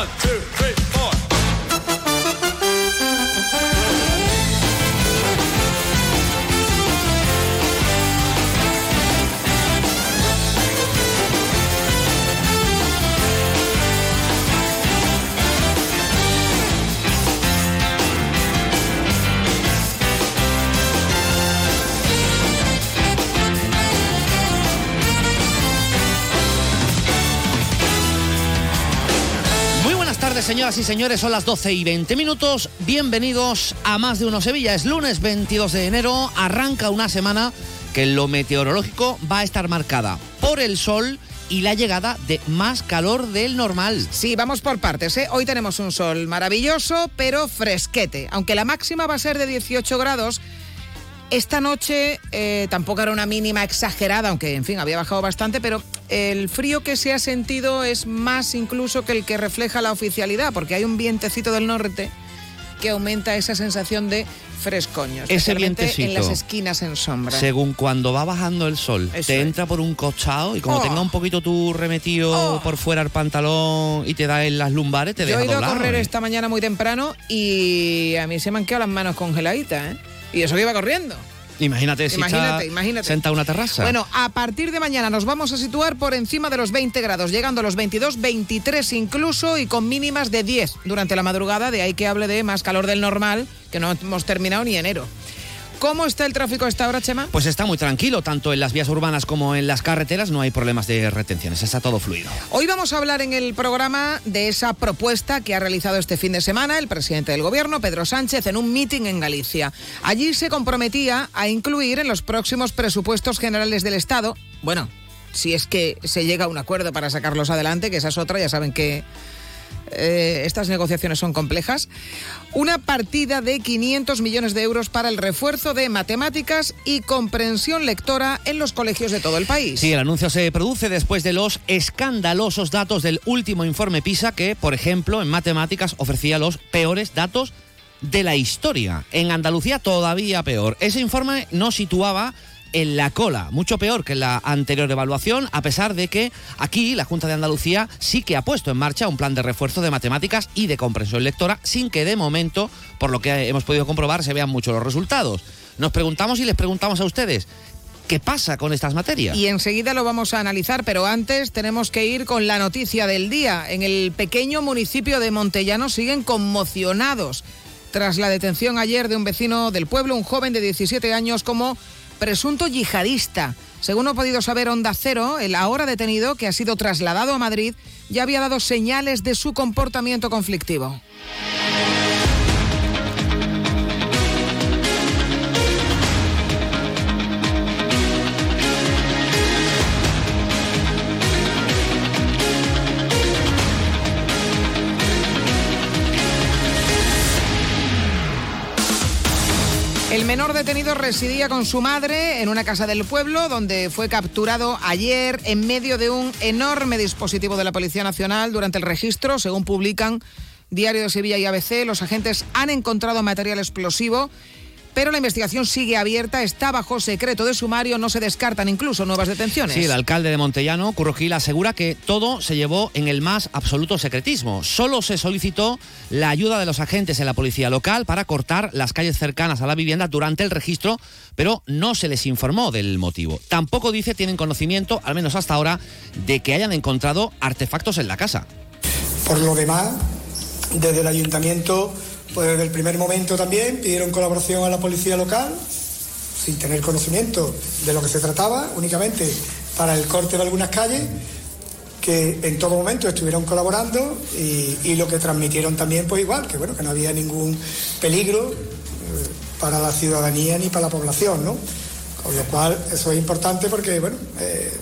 One, two, three, señoras y señores. Son las 12 y 20 minutos. Bienvenidos a Más de Uno Sevilla. Es lunes 22 de enero. Arranca una semana que en lo meteorológico va a estar marcada por el sol y la llegada de más calor del normal. Sí, vamos por partes. ¿eh? Hoy tenemos un sol maravilloso, pero fresquete. Aunque la máxima va a ser de 18 grados, esta noche eh, tampoco era una mínima exagerada, aunque en fin había bajado bastante, pero el frío que se ha sentido es más incluso que el que refleja la oficialidad, porque hay un vientecito del norte que aumenta esa sensación de frescoño, Ese vientecito. en las esquinas en sombra. Según cuando va bajando el sol, Eso te es. entra por un costado y como Oh. tenga un poquito tu remetido Oh. por fuera el pantalón y te da en las lumbares, te Yo deja he ido a correr ¿eh? esta mañana muy temprano y a mí se me han quedado las manos congeladitas, ¿eh? Y eso que iba corriendo. Imagínate si Imagínate, está imagínate. senta en una terraza. Bueno, a partir de mañana nos vamos a situar por encima de los 20 grados, llegando a los 22, 23 incluso y con mínimas de 10 durante la madrugada, de ahí que hable de más calor del normal, que no hemos terminado ni enero. ¿Cómo está el tráfico a esta hora, Chema? Pues está muy tranquilo, tanto en las vías urbanas como en las carreteras no hay problemas de retenciones, está todo fluido. Hoy vamos a hablar en el programa de esa propuesta que ha realizado este fin de semana el presidente del gobierno, Pedro Sánchez, en un mitin en Galicia. Allí se comprometía a incluir en los próximos presupuestos generales del Estado, bueno, si es que se llega a un acuerdo para sacarlos adelante, que esa es otra, ya saben que eh, estas negociaciones son complejas, una partida de 500 millones de euros para el refuerzo de matemáticas y comprensión lectora en los colegios de todo el país. Sí, el anuncio se produce después de los escandalosos datos del último informe PISA que, por ejemplo, en matemáticas ofrecía los peores datos de la historia. En Andalucía todavía peor. Ese informe nos situaba en la cola, mucho peor que en la anterior evaluación, a pesar de que aquí la Junta de Andalucía sí que ha puesto en marcha un plan de refuerzo de matemáticas y de comprensión lectora, sin que de momento, por lo que hemos podido comprobar, se vean mucho los resultados. Nos preguntamos y les preguntamos a ustedes, ¿qué pasa con estas materias? Y enseguida lo vamos a analizar, pero antes tenemos que ir con la noticia del día. En el pequeño municipio de Montellano siguen conmocionados tras la detención ayer de un vecino del pueblo, un joven de 17 años, como presunto yihadista. Según ha podido saber Onda Cero, el ahora detenido, que ha sido trasladado a Madrid, ya había dado señales de su comportamiento conflictivo. El menor detenido residía con su madre en una casa del pueblo donde fue capturado ayer en medio de un enorme dispositivo de la Policía Nacional durante el registro, según publican Diario de Sevilla y ABC. Los agentes han encontrado material explosivo, pero la investigación sigue abierta, está bajo secreto de sumario, no se descartan incluso nuevas detenciones. Sí, el alcalde de Montellano, Curro Gil, asegura que todo se llevó en el más absoluto secretismo. Solo se solicitó la ayuda de los agentes en la policía local para cortar las calles cercanas a la vivienda durante el registro, pero no se les informó del motivo. Tampoco dice tienen conocimiento, al menos hasta ahora, de que hayan encontrado artefactos en la casa. Por lo demás, desde el ayuntamiento, pues desde el primer momento también pidieron colaboración a la policía local, sin tener conocimiento de lo que se trataba, únicamente para el corte de algunas calles, que en todo momento estuvieron colaborando y, lo que transmitieron también, pues igual, que bueno, que no había ningún peligro eh, para la ciudadanía ni para la población, ¿no? Con lo cual, eso es importante porque, bueno, eh,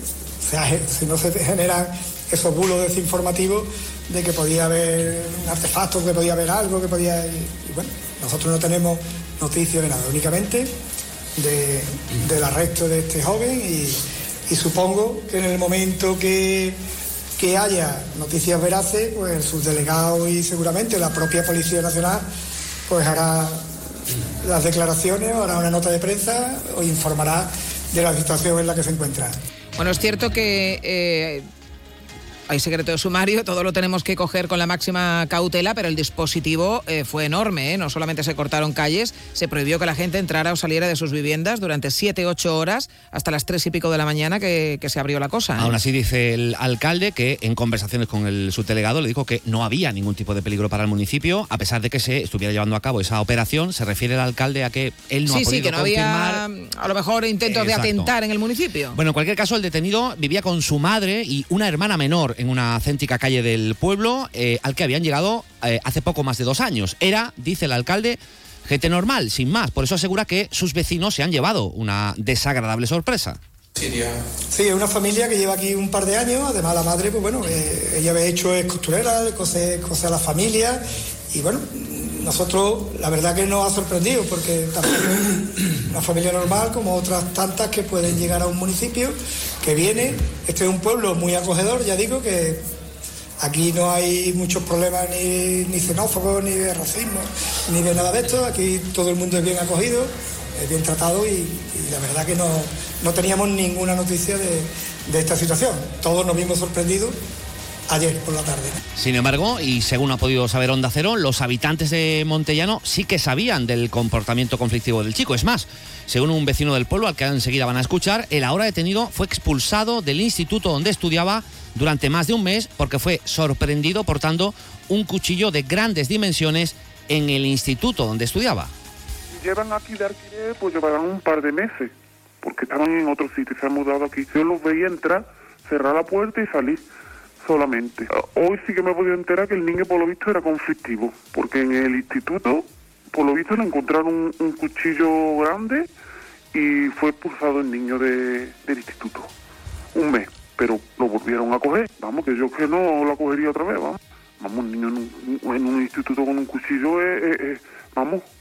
si no se generan esos bulos desinformativos de que podía haber un artefacto, que podía haber algo, que podía... Y, bueno, nosotros no tenemos noticia de nada, únicamente de- del arresto de este joven y, supongo que en el momento que, que haya noticias veraces, pues el subdelegado y seguramente la propia Policía Nacional pues hará las declaraciones, hará una nota de prensa o informará de la situación en la que se encuentra. Bueno, es cierto que eh, hay secreto de sumario, todo lo tenemos que coger con la máxima cautela, pero el dispositivo eh, fue enorme. ¿eh? No solamente se cortaron calles, se prohibió que la gente entrara o saliera de sus viviendas durante 7-8 horas hasta las 3 y pico de la mañana que, se abrió la cosa. ¿eh? Aún así dice el alcalde que en conversaciones con el subdelegado le dijo que no había ningún tipo de peligro para el municipio, a pesar de que se estuviera llevando a cabo esa operación. Se refiere el alcalde a que él no sí, ha podido Sí, que no había a lo mejor intentos de atentar en el municipio. Bueno, en cualquier caso, el detenido vivía con su madre y una hermana menor en una céntrica calle del pueblo eh, al que habían llegado eh, hace poco más de dos años. Era, dice el alcalde, gente normal, sin más. Por eso asegura que sus vecinos se han llevado una desagradable sorpresa. Sí, es una familia que lleva aquí un par de años, además la madre, pues bueno, eh, ella había hecho es costurera, cose, cose a la familia y bueno, nosotros la verdad que nos ha sorprendido porque también una familia normal como otras tantas que pueden llegar a un municipio que viene, este es un pueblo muy acogedor, ya digo que aquí no hay muchos problemas ni, ni xenófobos, ni de racismo, ni de nada de esto, aquí todo el mundo es bien acogido, es bien tratado y, la verdad que no, no teníamos ninguna noticia de, de esta situación, todos nos vimos sorprendidos ayer por la tarde. Sin embargo, y según ha podido saber Onda Cero, los habitantes de Montellano sí que sabían del comportamiento conflictivo del chico. Es más, según un vecino del pueblo al que enseguida van a escuchar, el ahora detenido fue expulsado del instituto donde estudiaba durante más de un mes porque fue sorprendido portando un cuchillo de grandes dimensiones en el instituto donde estudiaba. Llevan aquí de alquiler, pues llevarán un par de meses, porque estaban en otro sitio, se han mudado aquí. Yo los veía entrar, cerrar la puerta y salir solamente. Hoy sí que me he podido enterar que el niño por lo visto era conflictivo, porque en el instituto por lo visto le encontraron un, cuchillo grande y fue expulsado el niño de, del instituto. Un mes, pero lo volvieron a coger. Vamos, que yo que no lo cogería otra vez, vamos. Vamos, un niño en un, en un instituto con un cuchillo, es, vamos, eh,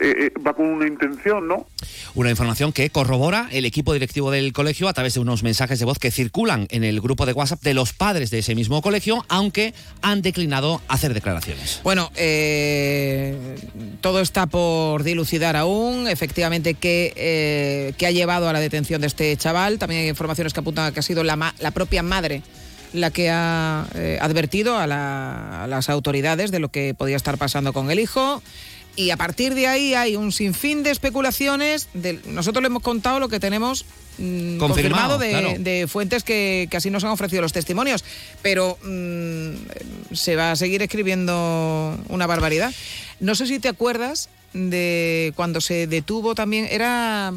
eh, va con una intención, ¿no? Una información que corrobora el equipo directivo del colegio a través de unos mensajes de voz que circulan en el grupo de WhatsApp de los padres de ese mismo colegio, aunque han declinado hacer declaraciones. Bueno, eh, todo está por dilucidar aún. Efectivamente, ¿qué, ha llevado a la detención de este chaval? También hay informaciones que apuntan a que ha sido la, la propia madre la que ha advertido a, a las autoridades de lo que podía estar pasando con el hijo y a partir de ahí hay un sinfín de especulaciones. De, nosotros le hemos contado lo que tenemos mm, confirmado, de, fuentes que, así nos han ofrecido los testimonios, pero mm, se va a seguir escribiendo una barbaridad. No sé si te acuerdas de cuando se detuvo también, era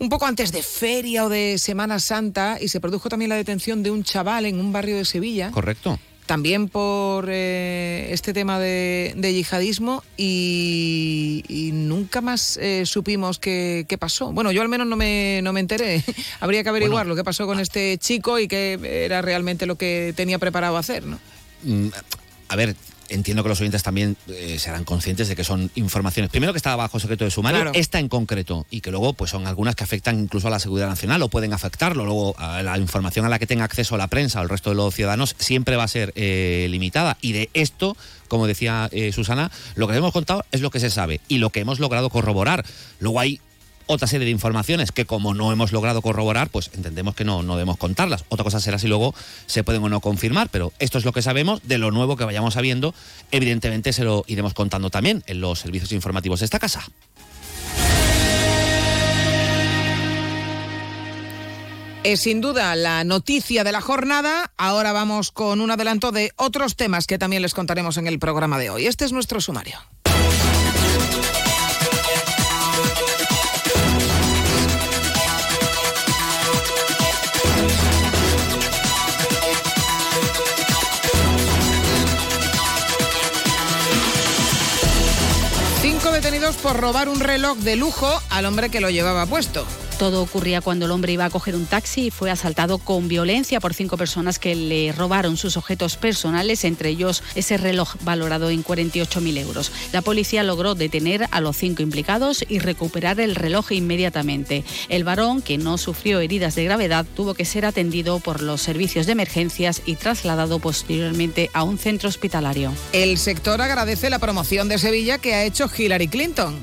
un poco antes de feria o de Semana Santa y se produjo también la detención de un chaval en un barrio de Sevilla. Correcto también por eh, este tema de, yihadismo y, nunca más eh, supimos qué, pasó. Bueno, yo al menos no me, no me enteré. Habría que averiguar lo que pasó con este chico y qué era realmente lo que tenía preparado hacer, ¿no? Mm, a ver, entiendo que los oyentes también eh, serán conscientes de que son informaciones, primero que está bajo secreto de sumario, esta en concreto, y que luego pues son algunas que afectan incluso a la seguridad nacional o pueden afectarlo. Luego la información a la que tenga acceso la prensa o el resto de los ciudadanos siempre va a ser eh, limitada. Y de esto, como decía eh, Susana, lo que hemos contado es lo que se sabe y lo que hemos logrado corroborar. Luego hay otra serie de informaciones que como no hemos logrado corroborar, pues entendemos que no, no debemos contarlas. Otra cosa será si luego se pueden o no confirmar, pero esto es lo que sabemos. De lo nuevo que vayamos sabiendo, evidentemente se lo iremos contando también en los servicios informativos de esta casa. Es sin duda la noticia de la jornada. Ahora vamos con un adelanto de otros temas que también les contaremos en el programa de hoy. Este es nuestro sumario. Por robar un reloj de lujo al hombre que lo llevaba puesto. Todo ocurría cuando el hombre iba a coger un taxi y fue asaltado con violencia por cinco personas que le robaron sus objetos personales, entre ellos ese reloj valorado en 48.000 euros. La policía logró detener a los cinco implicados y recuperar el reloj inmediatamente. El varón, que no sufrió heridas de gravedad, tuvo que ser atendido por los servicios de emergencias y trasladado posteriormente a un centro hospitalario. El sector agradece la promoción de Sevilla que ha hecho Hillary Clinton.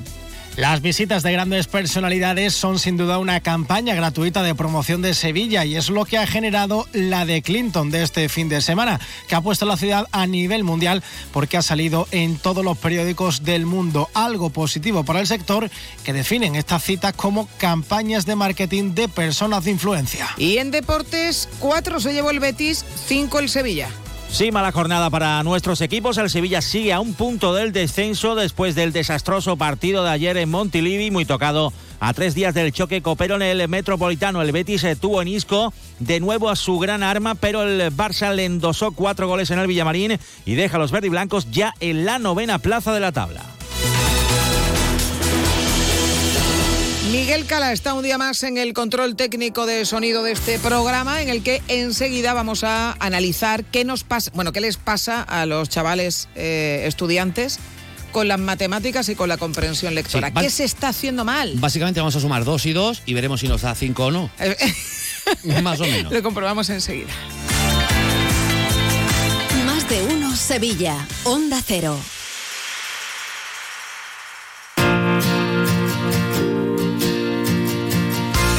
Las visitas de grandes personalidades son sin duda una campaña gratuita de promoción de Sevilla y es lo que ha generado la de Clinton de este fin de semana, que ha puesto la ciudad a nivel mundial porque ha salido en todos los periódicos del mundo. Algo positivo para el sector que definen estas citas como campañas de marketing de personas de influencia. Y en deportes, cuatro se llevó el Betis, cinco el Sevilla. Sí, mala jornada para nuestros equipos. El Sevilla sigue a un punto del descenso después del desastroso partido de ayer en Montilivi, muy tocado a tres días del choque copero en el Metropolitano. El Betis tuvo en Isco de nuevo a su gran arma, pero el Barça le endosó cuatro goles en el Villamarín y deja a los verdiblancos ya en la novena plaza de la tabla. Miguel Cala está un día más en el control técnico de sonido de este programa, en el que enseguida vamos a analizar qué nos pasa, bueno, qué les pasa a los chavales eh, estudiantes con las matemáticas y con la comprensión lectora. ¿Qué se está haciendo mal? Básicamente vamos a sumar dos y dos y veremos si nos da cinco o no. Más o menos. Lo comprobamos enseguida. Más de uno Sevilla, Onda Cero.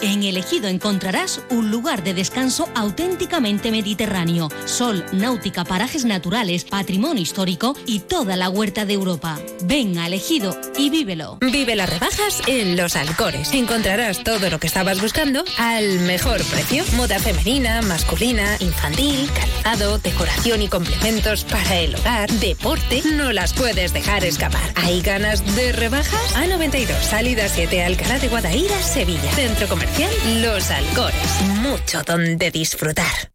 En Elegido encontrarás un lugar de descanso auténticamente mediterráneo. Sol, náutica, parajes naturales, patrimonio histórico y toda la huerta de Europa. Ven a Elegido y vívelo. Vive las rebajas en Los Alcores. Encontrarás todo lo que estabas buscando al mejor precio. Moda femenina, masculina, infantil, calzado, decoración y complementos para el hogar, deporte. No las puedes dejar escapar. ¿Hay ganas de rebajas? A92, salida 7, Alcalá de Guadaira, Sevilla. Centro Comercial Los Alcores. Mucho donde disfrutar.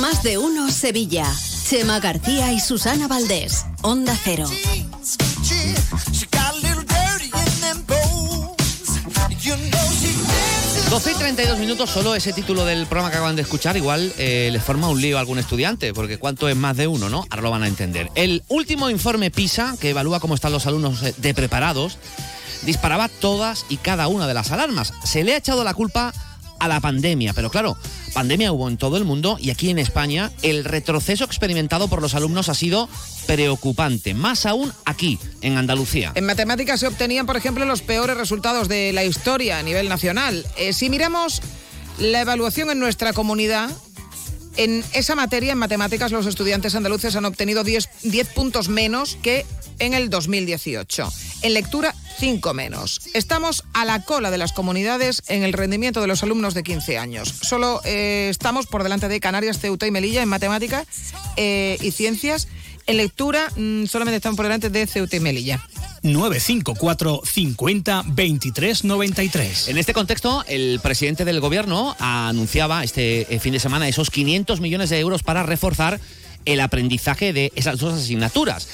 Más de uno Sevilla. Chema García y Susana Valdés. Onda Cero. 12 y 32 minutos, solo ese título del programa que acaban de escuchar, igual eh, les forma un lío a algún estudiante, porque cuánto es más de uno, ¿no? Ahora lo van a entender. El último informe PISA, que evalúa cómo están los alumnos eh, de preparados, disparaba todas y cada una de las alarmas. Se le ha echado la culpa a la pandemia, pero claro, pandemia hubo en todo el mundo y aquí en España el retroceso experimentado por los alumnos ha sido preocupante, más aún aquí, en Andalucía. En matemáticas se obtenían, por ejemplo, los peores resultados de la historia a nivel nacional. Eh, si miramos la evaluación en nuestra comunidad, en esa materia, en matemáticas, los estudiantes andaluces han obtenido 10, 10 puntos menos que en el 2018. En lectura, 5 menos. Estamos a la cola de las comunidades en el rendimiento de los alumnos de 15 años. Solo eh, estamos por delante de Canarias, Ceuta y Melilla en matemáticas eh, y ciencias. En lectura, mm, solamente estamos por delante de Ceuta y Melilla. 954 50 23 93. En este contexto, el presidente del gobierno anunciaba este eh, fin de semana esos 500 millones de euros para reforzar el aprendizaje de esas dos asignaturas.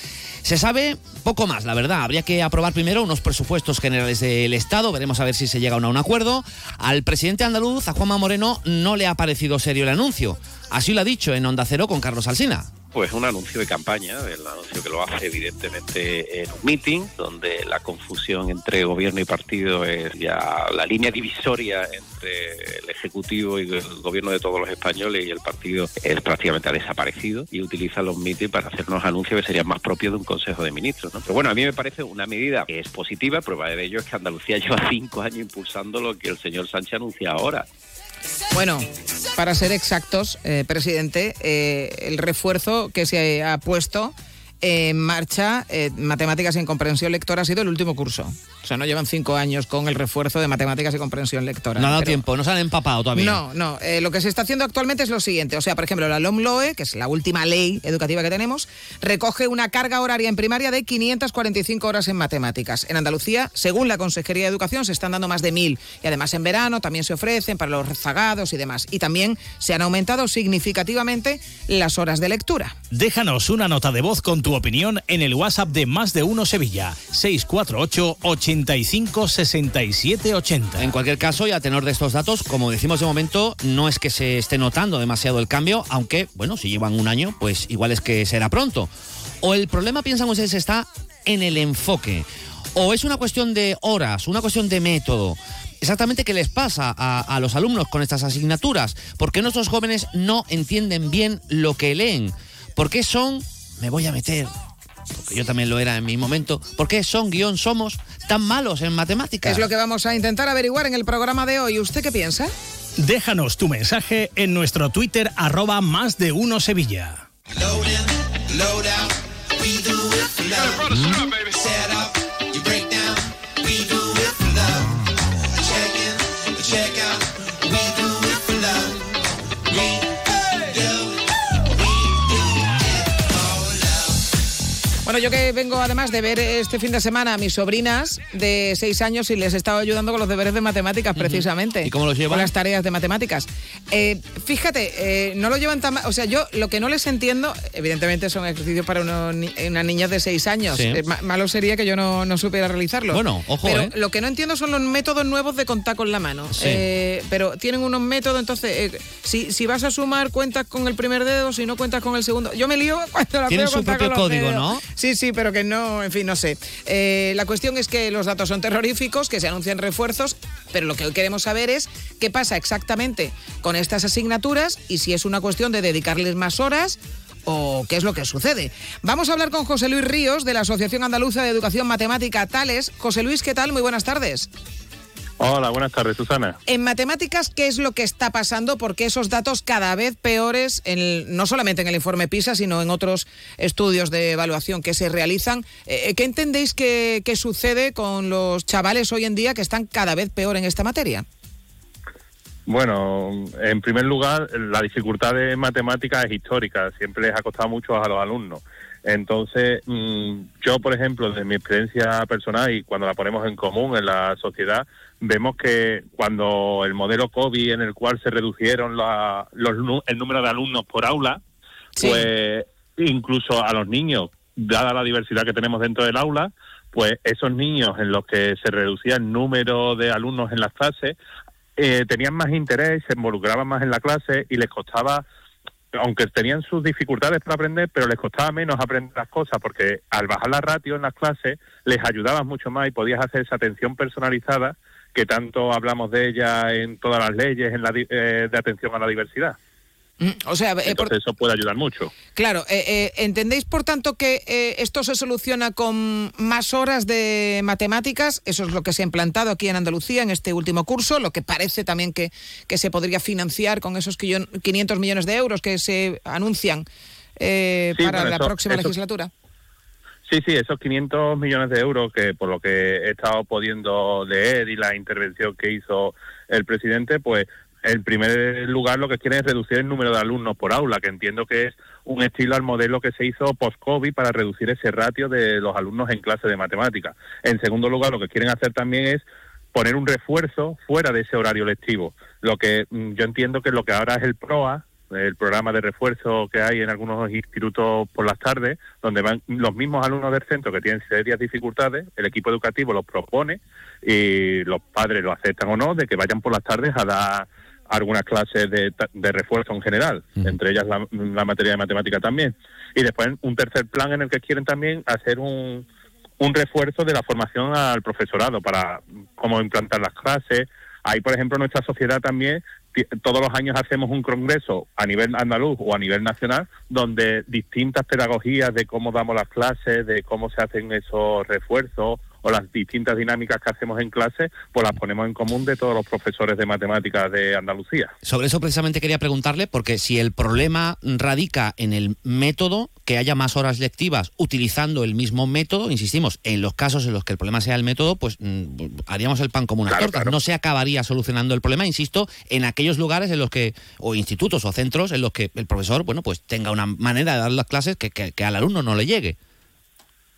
Se sabe poco más, la verdad. Habría que aprobar primero unos presupuestos generales del Estado. Veremos a ver si se llega a un acuerdo. Al presidente andaluz, a Juanma Moreno, no le ha parecido serio el anuncio. Así lo ha dicho en Onda Cero con Carlos Alsina pues un anuncio de campaña, el anuncio que lo hace evidentemente en un meeting, donde la confusión entre gobierno y partido es ya la línea divisoria entre el Ejecutivo y el gobierno de todos los españoles y el partido es prácticamente ha desaparecido y utiliza los meetings para hacernos anuncios que serían más propios de un Consejo de Ministros. ¿no? Pero bueno, a mí me parece una medida que es positiva, prueba de ello es que Andalucía lleva cinco años impulsando lo que el señor Sánchez anuncia ahora. Bueno, para ser exactos, eh, presidente, eh, el refuerzo que se ha puesto en marcha eh, matemáticas en comprensión lectora ha sido el último curso. O sea, no llevan cinco años con el refuerzo de matemáticas y comprensión lectora. No ha dado tiempo, no se han empapado todavía. No, no. Eh, lo que se está haciendo actualmente es lo siguiente. O sea, por ejemplo, la LOMLOE, que es la última ley educativa que tenemos, recoge una carga horaria en primaria de 545 horas en matemáticas. En Andalucía, según la Consejería de Educación, se están dando más de mil. Y además en verano también se ofrecen para los rezagados y demás. Y también se han aumentado significativamente las horas de lectura. Déjanos una nota de voz con tu opinión en el WhatsApp de Más de Uno Sevilla, 648 85 67 80. En cualquier caso, y a tenor de estos datos, como decimos de momento, no es que se esté notando demasiado el cambio, aunque, bueno, si llevan un año, pues igual es que será pronto. O el problema, piensan ustedes, está en el enfoque. O es una cuestión de horas, una cuestión de método. Exactamente qué les pasa a, a los alumnos con estas asignaturas. ¿Por qué nuestros jóvenes no entienden bien lo que leen? ¿Por qué son, me voy a meter, porque yo también lo era en mi momento, ¿por qué son, guion, somos tan malos en matemáticas? Es lo que vamos a intentar averiguar en el programa de hoy. ¿Usted qué piensa? Déjanos tu mensaje en nuestro Twitter arroba más de uno Sevilla. Bueno, yo que vengo además de ver este fin de semana a mis sobrinas de seis años y les he estado ayudando con los deberes de matemáticas, precisamente. ¿Y cómo los llevan? Con las tareas de matemáticas. Eh, fíjate, eh, no lo llevan tan mal. O sea, yo lo que no les entiendo, evidentemente son ejercicios para unos ni- unas niñas de seis años. Sí. Eh, ma- malo sería que yo no, no supiera realizarlo. Bueno, ojo, Pero lo que no entiendo son los métodos nuevos de contar con la mano. Sí. Pero tienen unos métodos, entonces, si, si vas a sumar, cuentas con el primer dedo, si no cuentas con el segundo. Yo me lío cuando la Tienen su propio con código, dedos. ¿no? Sí, sí, pero que no, en fin, no sé. Eh, la cuestión es que los datos son terroríficos, que se anuncian refuerzos, pero lo que hoy queremos saber es qué pasa exactamente con estas asignaturas y si es una cuestión de dedicarles más horas o qué es lo que sucede. Vamos a hablar con José Luis Ríos de la Asociación Andaluza de Educación Matemática Tales. José Luis, ¿qué tal? Muy buenas tardes. Hola, buenas tardes, Susana. En matemáticas, ¿qué es lo que está pasando? Porque esos datos cada vez peores, en el- no solamente en el informe PISA, sino en otros estudios de evaluación que se realizan. Eh, ¿Qué entendéis que, que sucede con los chavales hoy en día que están cada vez peor en esta materia? Bueno, en primer lugar, la dificultad de matemáticas es histórica, siempre les ha costado mucho a los alumnos. Entonces, mm, yo, por ejemplo, de mi experiencia personal y cuando la ponemos en común en la sociedad, vemos que cuando el modelo COVID en el cual se redujeron la- los el número de alumnos por aula, pues incluso a los niños, dada la diversidad que tenemos dentro del aula, pues esos niños en los que se reducía el número de alumnos en las clases, eh, tenían más interés, se involucraban más en la clase y les costaba, aunque tenían sus dificultades para aprender, pero les costaba menos aprender las cosas porque al bajar la ratio en las clases les ayudabas mucho más y podías hacer esa atención personalizada que tanto hablamos de ella en todas las leyes en la di- eh, de atención a la diversidad. Mm, O sea, eh, por- Entonces eso puede ayudar mucho. claro, eh, eh, ¿entendéis por tanto que eh, esto se soluciona con más horas de matemáticas? Eso es lo que se ha implantado aquí en Andalucía en este último curso, lo que parece también que, que se podría financiar con esos quillon- 500 millones de euros que se anuncian eh, Sí, para bueno, la eso- próxima eso- legislatura. Sí, sí, esos 500 millones de euros que por lo que he estado pudiendo leer y la intervención que hizo el presidente, pues en primer lugar lo que quieren es reducir el número de alumnos por aula, que entiendo que es un estilo al modelo que se hizo post-COVID para reducir ese ratio de los alumnos en clase de matemáticas. En segundo lugar, lo que quieren hacer también es poner un refuerzo fuera de ese horario lectivo. Lo que mm, yo entiendo que lo que ahora es el PROA, el programa de refuerzo que hay en algunos institutos por las tardes, donde van los mismos alumnos del centro que tienen serias dificultades, el equipo educativo los propone y los padres lo aceptan o no, de que vayan por las tardes a dar algunas clases de, de refuerzo en general, entre ellas la, la materia de matemática también. Y después un tercer plan en el que quieren también hacer un, un refuerzo de la formación al profesorado para cómo implantar las clases. Ahí, por ejemplo, nuestra sociedad también, todos los años hacemos un congreso a nivel andaluz o a nivel nacional, donde distintas pedagogías de cómo damos las clases, de cómo se hacen esos refuerzos o las distintas dinámicas que hacemos en clase, pues las ponemos en común de todos los profesores de matemáticas de Andalucía. Sobre eso precisamente quería preguntarle, porque si el problema radica en el método, que haya más horas lectivas utilizando el mismo método, insistimos, en los casos en los que el problema sea el método, pues mm, haríamos el pan como una torta. No se acabaría solucionando el problema, insisto, en aquellos lugares en los que, o institutos o centros en los que el profesor, bueno, pues tenga una manera de dar las clases que, que, al alumno no le llegue.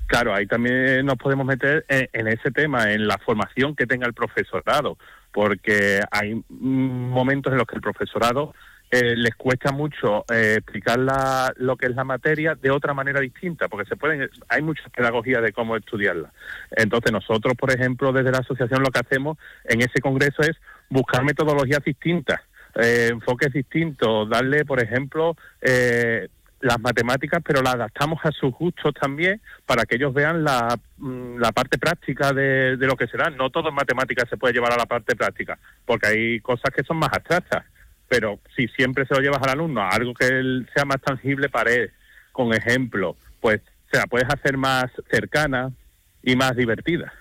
Claro, ahí también nos podemos meter en, ese tema, en la formación que tenga el profesorado, porque hay momentos en los que el profesorado eh, les cuesta mucho eh, explicar la, lo que es la materia de otra manera distinta, porque se pueden, hay muchas pedagogías de cómo estudiarla. Entonces nosotros, por ejemplo, desde la asociación lo que hacemos en ese congreso es buscar metodologías distintas, eh, enfoques distintos, darle, por ejemplo, las matemáticas, pero las adaptamos a sus gustos también para que ellos vean la, mm, la parte práctica de, de lo que será. No todo en matemáticas se puede llevar a la parte práctica, porque hay cosas que son más abstractas pero si siempre se lo llevas al alumno a algo que él sea más tangible para él, con ejemplo, pues se la puedes hacer más cercana y más divertida.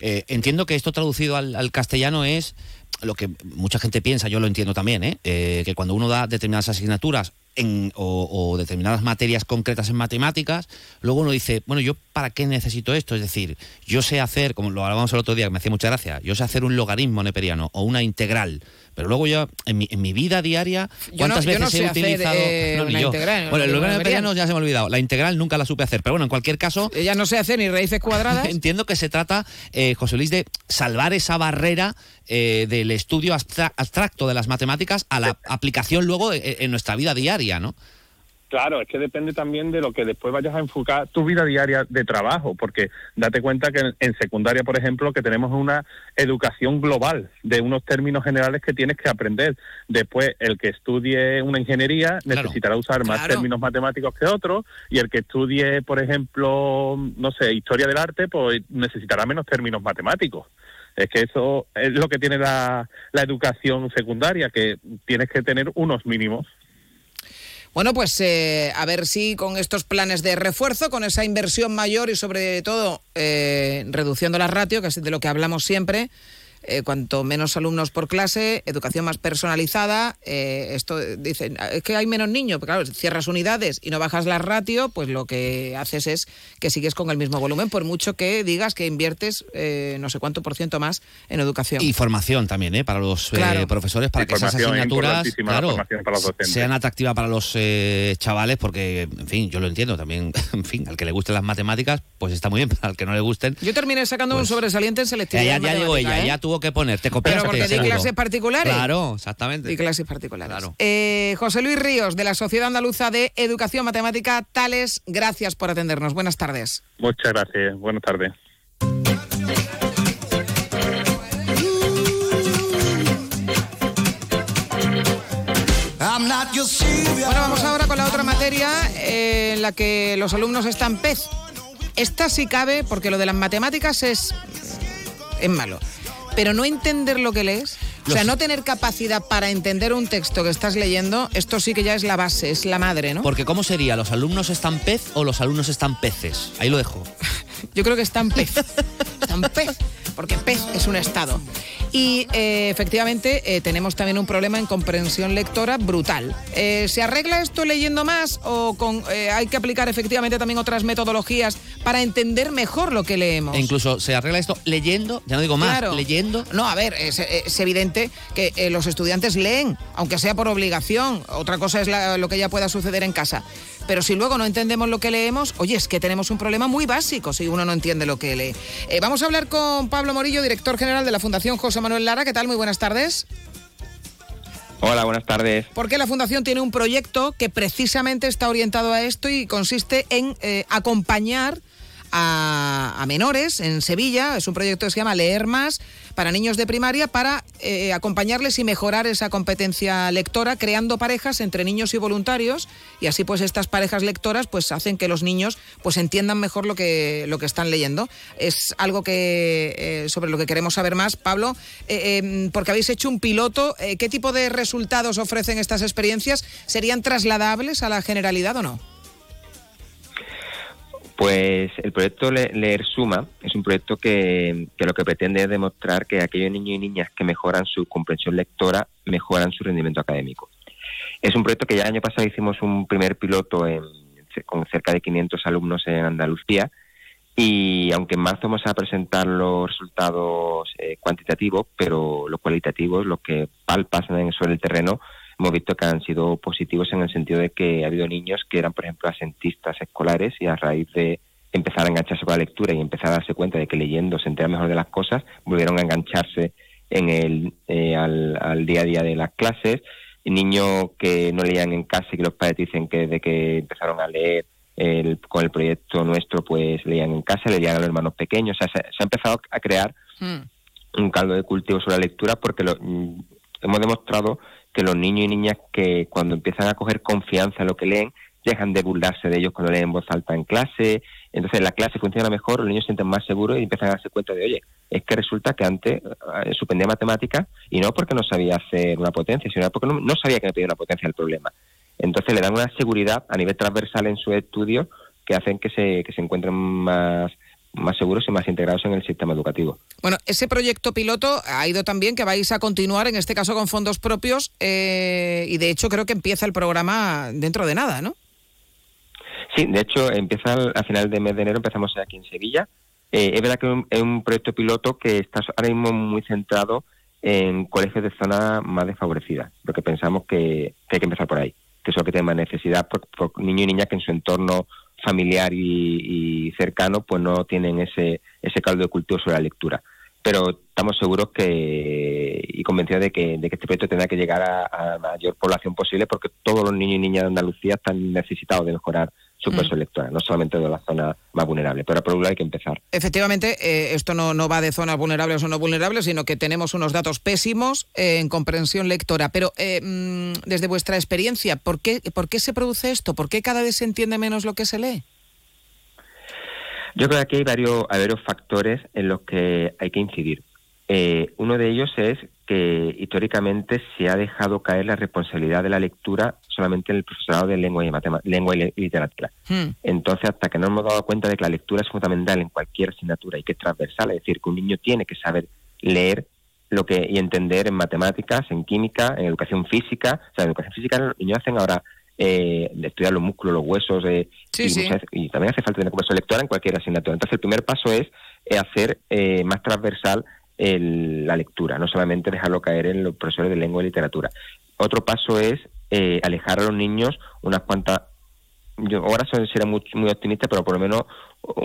Eh, entiendo que esto traducido al, castellano es lo que mucha gente piensa, yo lo entiendo también, ¿eh? Eh, que cuando uno da determinadas asignaturas en, o, determinadas materias concretas en matemáticas, luego uno dice, bueno, ¿yo para qué necesito esto? Es decir, yo sé hacer, como lo hablábamos el otro día, que me hacía mucha gracia, yo sé hacer un logaritmo neperiano o una integral, pero luego yo, en mi, en mi vida diaria, ¿cuántas veces he utilizado? Eh, una integral, bueno, el logaritmo ya se me ha olvidado. La integral nunca la supe hacer. Pero bueno, en cualquier caso. Ya no sé hacer ni raíces cuadradas. entiendo que se trata, eh, José Luis, de salvar esa barrera eh, del estudio abstracto de las matemáticas a la aplicación luego en nuestra vida diaria, ¿no? Claro, es que depende también de lo que después vayas a enfocar tu vida diaria de trabajo, porque date cuenta que en, secundaria, por ejemplo, que tenemos una educación global de unos términos generales que tienes que aprender. Después, el que estudie una ingeniería necesitará usar más términos matemáticos que otros, y el que estudie, por ejemplo, no sé, historia del arte, pues necesitará menos términos matemáticos. Es que eso es lo que tiene la, la educación secundaria, que tienes que tener unos mínimos. Bueno, pues eh, a ver si con estos planes de refuerzo, con esa inversión mayor y sobre todo eh, reduciendo la ratio, que es de lo que hablamos siempre, eh, cuanto menos alumnos por clase, educación más personalizada. Eh, esto dicen, es que hay menos niños, pero claro, cierras unidades y no bajas la ratio, pues lo que haces es que sigues con el mismo volumen, por mucho que digas que inviertes eh, no sé cuánto por ciento más en educación. Y formación también, ¿eh? Para los profesores, para que esas asignaturas sean atractivas para los chavales, porque, en fin, yo lo entiendo también, en fin, al que le gusten las matemáticas, pues está muy bien, pero al que no le gusten... Yo terminé sacando un pues sobresaliente en selectividad. Ya, ya llegó ella, ya tuvo que poner, te copiaste. Pero porque di clases particulares. Claro, exactamente. Di clases particulares. Eh, José Luis Ríos, de la Sociedad Andaluza de Educación Matemática, Tales, gracias por atendernos. Buenas tardes. Muchas gracias. Buenas tardes. Bueno, vamos ahora con la otra materia eh, en la que los alumnos están pez. Esta sí cabe porque lo de las matemáticas es, es malo pero no entender lo que lees, o sea, no tener capacidad para entender un texto que estás leyendo, esto sí que ya es la base, es la madre, ¿no? Porque ¿cómo sería? ¿Los alumnos están pez o los alumnos están peces? Ahí lo dejo. Yo creo que están pez. están pez, porque pez es un estado. Y eh, efectivamente eh, tenemos también un problema en comprensión lectora brutal. Eh, ¿Se arregla esto leyendo más o con, hay que aplicar efectivamente también otras metodologías para entender mejor lo que leemos? E incluso se arregla esto leyendo, ya no digo más, leyendo. No, a ver, es, evidente que los estudiantes leen, aunque sea por obligación. Otra cosa es lo que ya pueda suceder en casa. Pero si luego no entendemos lo que leemos, oye, es que tenemos un problema muy básico si uno no entiende lo que lee. vamos a hablar con Pablo Morillo, director general de la Fundación José Manuel Lara. ¿Qué tal? Muy buenas tardes. Hola, buenas tardes. Porque la Fundación tiene un proyecto que precisamente está orientado a esto y consiste en eh, acompañar a, menores en Sevilla. Es un proyecto que se llama Leer Más para niños de primaria para eh, acompañarles y mejorar esa competencia lectora creando parejas entre niños y voluntarios y así pues estas parejas lectoras pues hacen que los niños pues entiendan mejor lo que, lo que están leyendo. Es algo que eh, sobre lo que queremos saber más. Pablo, eh, em, porque habéis hecho un piloto, ¿qué tipo de resultados ofrecen estas experiencias? ¿Serían trasladables a la generalidad o no? Pues el proyecto Leer Suma es un proyecto que, lo que pretende es demostrar que aquellos niños y niñas que mejoran su comprensión lectora mejoran su rendimiento académico. Es un proyecto que ya el año pasado hicimos un primer piloto con cerca de 500 alumnos en Andalucía. Y aunque en marzo vamos a presentar los resultados eh, cuantitativos, pero los cualitativos, los que palpas sobre el terreno, hemos visto que han sido positivos en el sentido de que ha habido niños que eran, por ejemplo, asentistas escolares y a raíz de empezar a engancharse con la lectura y empezar a darse cuenta de que leyendo se entera mejor de las cosas, volvieron a engancharse en el, eh, al, día a día de las clases. Niños que no leían en casa y que los padres dicen que desde que empezaron a leer con el proyecto nuestro, pues leían en casa, leían a los hermanos pequeños. O sea, se, ha empezado a crear hmm. un caldo de cultivo sobre la lectura porque lo, mm, hemos demostrado que los niños y niñas que cuando empiezan a coger confianza en lo que leen, dejan de burlarse de ellos cuando leen en voz alta en clase, entonces la clase funciona mejor, los niños se sienten más seguros y empiezan a darse cuenta de, oye, es que resulta que antes eh, suspendía matemáticas y no porque no sabía hacer una potencia, sino porque no, sabía que me pedía una potencia el problema. Entonces le dan una seguridad a nivel transversal en su estudio que hacen que se, que se encuentren más más seguros y más integrados en el sistema educativo. Bueno, ese proyecto piloto ha ido también que vais a continuar, en este caso con fondos propios, eh, y de hecho creo que empieza el programa dentro de nada, ¿no? Sí, de hecho, empieza a final de mes de enero, empezamos aquí en Sevilla. Eh, es verdad que es un, proyecto piloto que está ahora mismo muy centrado en colegios de zona más desfavorecida, porque pensamos que, hay que empezar por ahí, que es lo que tiene más necesidad por, niños y niñas que en su entorno familiar y, cercano pues no tienen ese, ese caldo de cultivo sobre la lectura. Pero estamos seguros que y convencidos de que, de que este proyecto tendrá que llegar a, a la mayor población posible porque todos los niños y niñas de Andalucía están necesitados de mejorar su peso mm. no solamente de la zona más vulnerable, pero por un lado hay que empezar. Efectivamente, eh, esto no, no va de zonas vulnerables o no vulnerables, sino que tenemos unos datos pésimos eh, en comprensión lectora. Pero eh, mm, desde vuestra experiencia, ¿por qué, ¿por qué se produce esto? ¿Por qué cada vez se entiende menos lo que se lee? Yo creo que aquí hay varios, hay varios factores en los que hay que incidir. Uno de ellos es que históricamente se ha dejado caer la responsabilidad de la lectura solamente en el profesorado de lengua y, lengua y literatura. Hmm. Entonces, hasta que no hemos dado cuenta de que la lectura es fundamental en cualquier asignatura y que es transversal, es decir, que un niño tiene que saber leer lo que y entender en matemáticas, en química, en educación física. O sea, en educación física los niños hacen ahora eh, estudiar los músculos, los huesos, eh, y, también hace falta tener profesor lectora en cualquier asignatura. Entonces, el primer paso es eh, hacer eh, más transversal la lectura, no solamente dejarlo caer en los profesores de lengua y literatura. Otro paso es eh, alejar a los niños unas cuantas, yo ahora será muy, muy optimista, pero por lo menos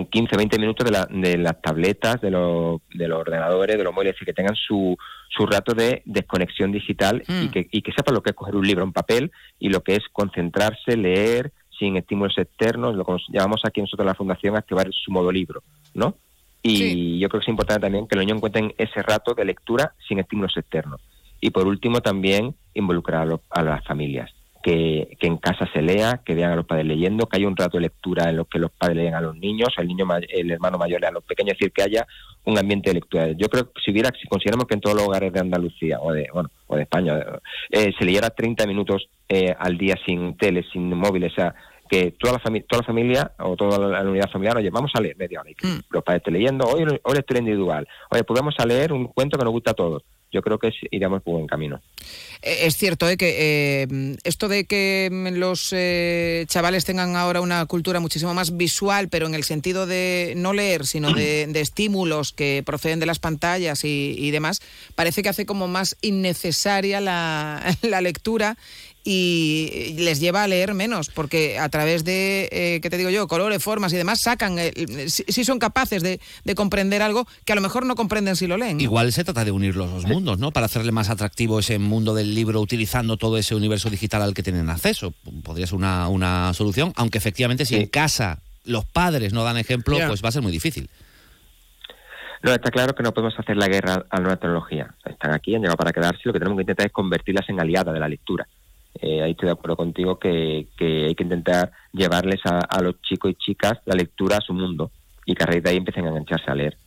15, 20 minutos de, la, de las tabletas, de los, de los ordenadores, de los móviles, y que tengan su, su rato de desconexión digital y, mm. que, y que sepan lo que es coger un libro en papel y lo que es concentrarse, leer sin estímulos externos, lo que llamamos aquí nosotros en la Fundación activar su modo libro, ¿no? Y yo creo que es importante también que los niños encuentren ese rato de lectura sin estímulos externos. Y por último, también involucrar a, las familias. Que, en casa se lea, que vean a los padres leyendo, que haya un rato de lectura en lo que los padres leen a los niños, el niño el hermano mayor lea a los pequeños, es decir, que haya un ambiente de lectura. Yo creo que si hubiera, si consideramos que en todos los hogares de Andalucía o de, bueno, o de España eh, se leyera 30 minutos eh, al día sin tele, sin móviles, o sea, que toda la, familia, toda la familia o toda la, unidad familiar, oye, vamos a leer media hora. Mm. Los padres estén leyendo, hoy, hoy lectura individual. Oye, pues vamos a leer un cuento que nos gusta a todos yo creo que iremos por buen camino. Eh, es cierto ¿eh? que eh, esto de que mm, los eh, chavales tengan ahora una cultura muchísimo más visual, pero en el sentido de no leer, sino de, estímulos que proceden de las pantallas y, demás, parece que hace como más innecesaria la, la lectura y les lleva a leer menos, porque a través de, eh, ¿qué te digo yo?, colores, formas y demás, sacan, si, son capaces de, comprender algo que a lo mejor no comprenden si lo leen. Igual se trata de unir los dos mundos, ¿no? Para hacerle más atractivo ese mundo del libro utilizando todo ese universo digital al que tienen acceso. Podría ser una, una solución, aunque efectivamente si en casa los padres no dan ejemplo, pues va a ser muy difícil. No, está claro que no podemos hacer la guerra a la nueva tecnología. Están aquí, han llegado para quedarse, lo que tenemos que intentar es convertirlas en aliadas de la lectura eh, ahí estoy de acuerdo contigo que, hay que intentar llevarles a, los chicos y chicas la lectura a su mundo y que a raíz de ahí empiecen a engancharse a leer.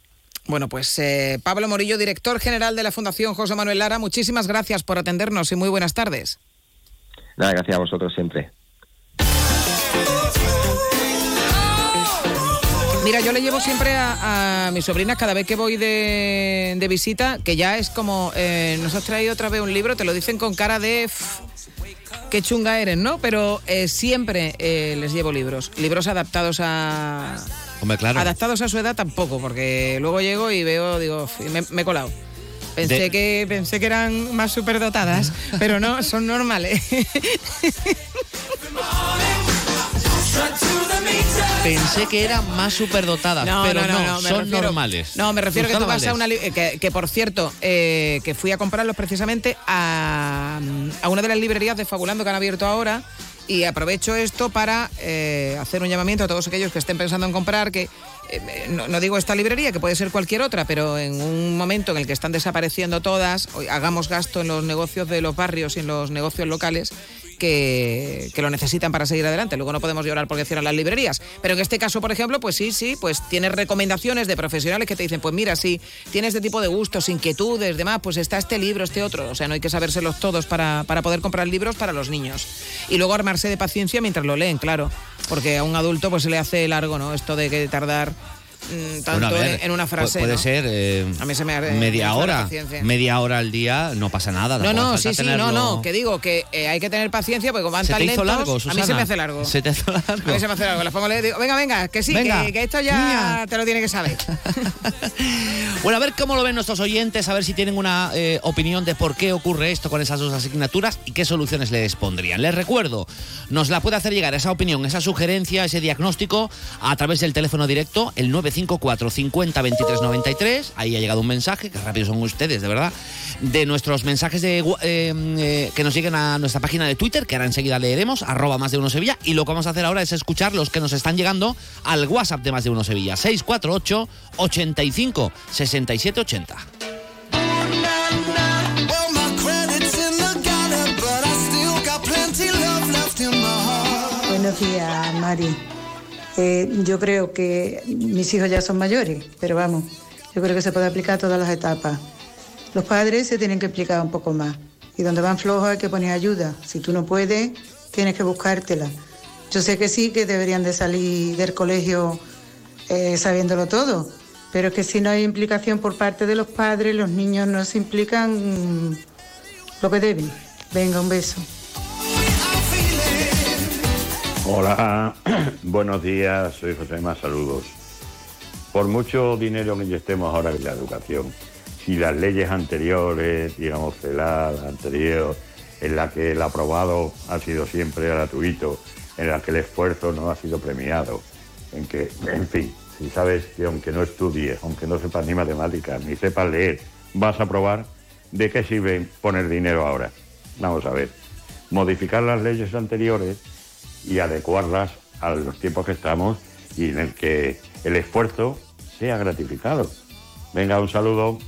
Bueno, pues eh, Pablo Morillo, director general de la Fundación José Manuel Lara, muchísimas gracias por atendernos y muy buenas tardes. Nada, gracias a vosotros siempre. Mira, yo le llevo siempre a, mis sobrinas cada vez que voy de, visita, que ya es como, eh, nos has traído otra vez un libro, te lo dicen con cara de... qué chunga eres, ¿no? Pero eh, siempre eh, les llevo libros. Libros adaptados a. Hombre, claro. Adaptados a su edad tampoco, porque luego llego y veo, digo, me, me he colado. Pensé, De- que, pensé que eran más superdotadas, pero no, son normales. Pensé que eran más superdotadas, pero no, son refiero- normales. No, me refiero que tú vas a una... Que, que, por cierto, eh, que fui a comprarlos precisamente a, a una de las librerías de Fabulando que han abierto ahora y aprovecho esto para eh, hacer un llamamiento a todos aquellos que estén pensando en comprar, que eh, no, no digo esta librería, que puede ser cualquier otra, pero en un momento en el que están desapareciendo todas, hagamos gasto en los negocios de los barrios y en los negocios locales que, lo necesitan para seguir adelante. Luego no podemos llorar porque cierran las librerías. Pero en este caso, por ejemplo, pues sí, sí, pues tienes recomendaciones de profesionales que te dicen, pues mira, si tienes este tipo de gustos, inquietudes, demás, pues está este libro, este otro. O sea, no hay que sabérselos todos para, para poder comprar libros para los niños. Y luego armarse de paciencia mientras lo leen, claro. Porque a un adulto pues se le hace largo, ¿no? Esto de que tardar mm, tanto Bueno, a ver, en, en una frase. pu- Puede ¿no? ser eh, A mí se me arde- me media hora. Media hora al día no pasa nada. No, no, sí, sí, no, tenerlo- no, que digo que eh, hay que tener paciencia porque van ¿Se tan te hizo lentos, largo, a mí se me hace largo. Se te hizo largo. A mí se me hace largo. Las pongo digo, venga, venga, que sí, Venga, que, que esto ya niña. te lo tiene que saber. Bueno, a ver cómo lo ven nuestros oyentes, a ver si tienen una eh, opinión de por qué ocurre esto con esas dos asignaturas y qué soluciones les pondrían. Les recuerdo, nos la puede hacer llegar esa opinión, esa sugerencia, ese diagnóstico a través del teléfono directo, el 954 50 23 93. Ahí ha llegado un mensaje, que rápido son ustedes, de verdad. De nuestros mensajes de, eh, eh, que nos lleguen a nuestra página de Twitter, que ahora enseguida leeremos, arroba más de uno Sevilla. Y lo que vamos a hacer ahora es escuchar los que nos están llegando al WhatsApp de más de uno Sevilla. 648 85 67 80. Buenos días, Mari. Eh, yo creo que mis hijos ya son mayores, pero vamos, yo creo que se puede aplicar a todas las etapas. Los padres se tienen que explicar un poco más. Y donde van flojos hay que poner ayuda. Si tú no puedes, tienes que buscártela. Yo sé que sí, que deberían de salir del colegio eh, sabiéndolo todo, pero es que si no hay implicación por parte de los padres, los niños no se implican lo que deben. Venga, un beso. Hola, buenos días, soy José Más, saludos. Por mucho dinero que inyectemos ahora en la educación, si las leyes anteriores, digamos, la anterior, en la que el aprobado ha sido siempre gratuito, en la que el esfuerzo no ha sido premiado, en que, en fin, si sabes que aunque no estudies, aunque no sepas ni matemáticas, ni sepas leer, vas a aprobar, ¿de qué sirve poner dinero ahora? Vamos a ver, modificar las leyes anteriores y adecuarlas a los tiempos que estamos y en el que el esfuerzo sea gratificado. Venga, un saludo.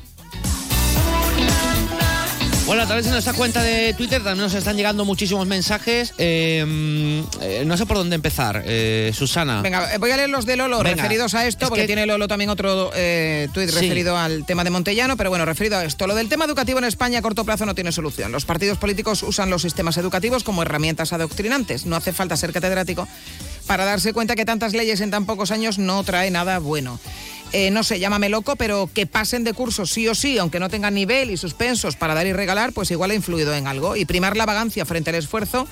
Bueno, a través de nuestra cuenta de Twitter también nos están llegando muchísimos mensajes. Eh, eh, no sé por dónde empezar, eh, Susana. Venga, eh, voy a leer los de Lolo Venga. referidos a esto, Es porque que- tiene Lolo también otro eh, tuit Sí. referido al tema de Montellano, pero bueno, referido a esto. Lo del tema educativo en España a corto plazo no tiene solución. Los partidos políticos usan los sistemas educativos como herramientas adoctrinantes. No hace falta ser catedrático para darse cuenta que tantas leyes en tan pocos años no trae nada bueno. Eh, no sé, llámame loco, pero que pasen de cursos sí o sí, aunque no tengan nivel y suspensos para dar y regalar, pues igual ha influido en algo. Y primar la vagancia frente al esfuerzo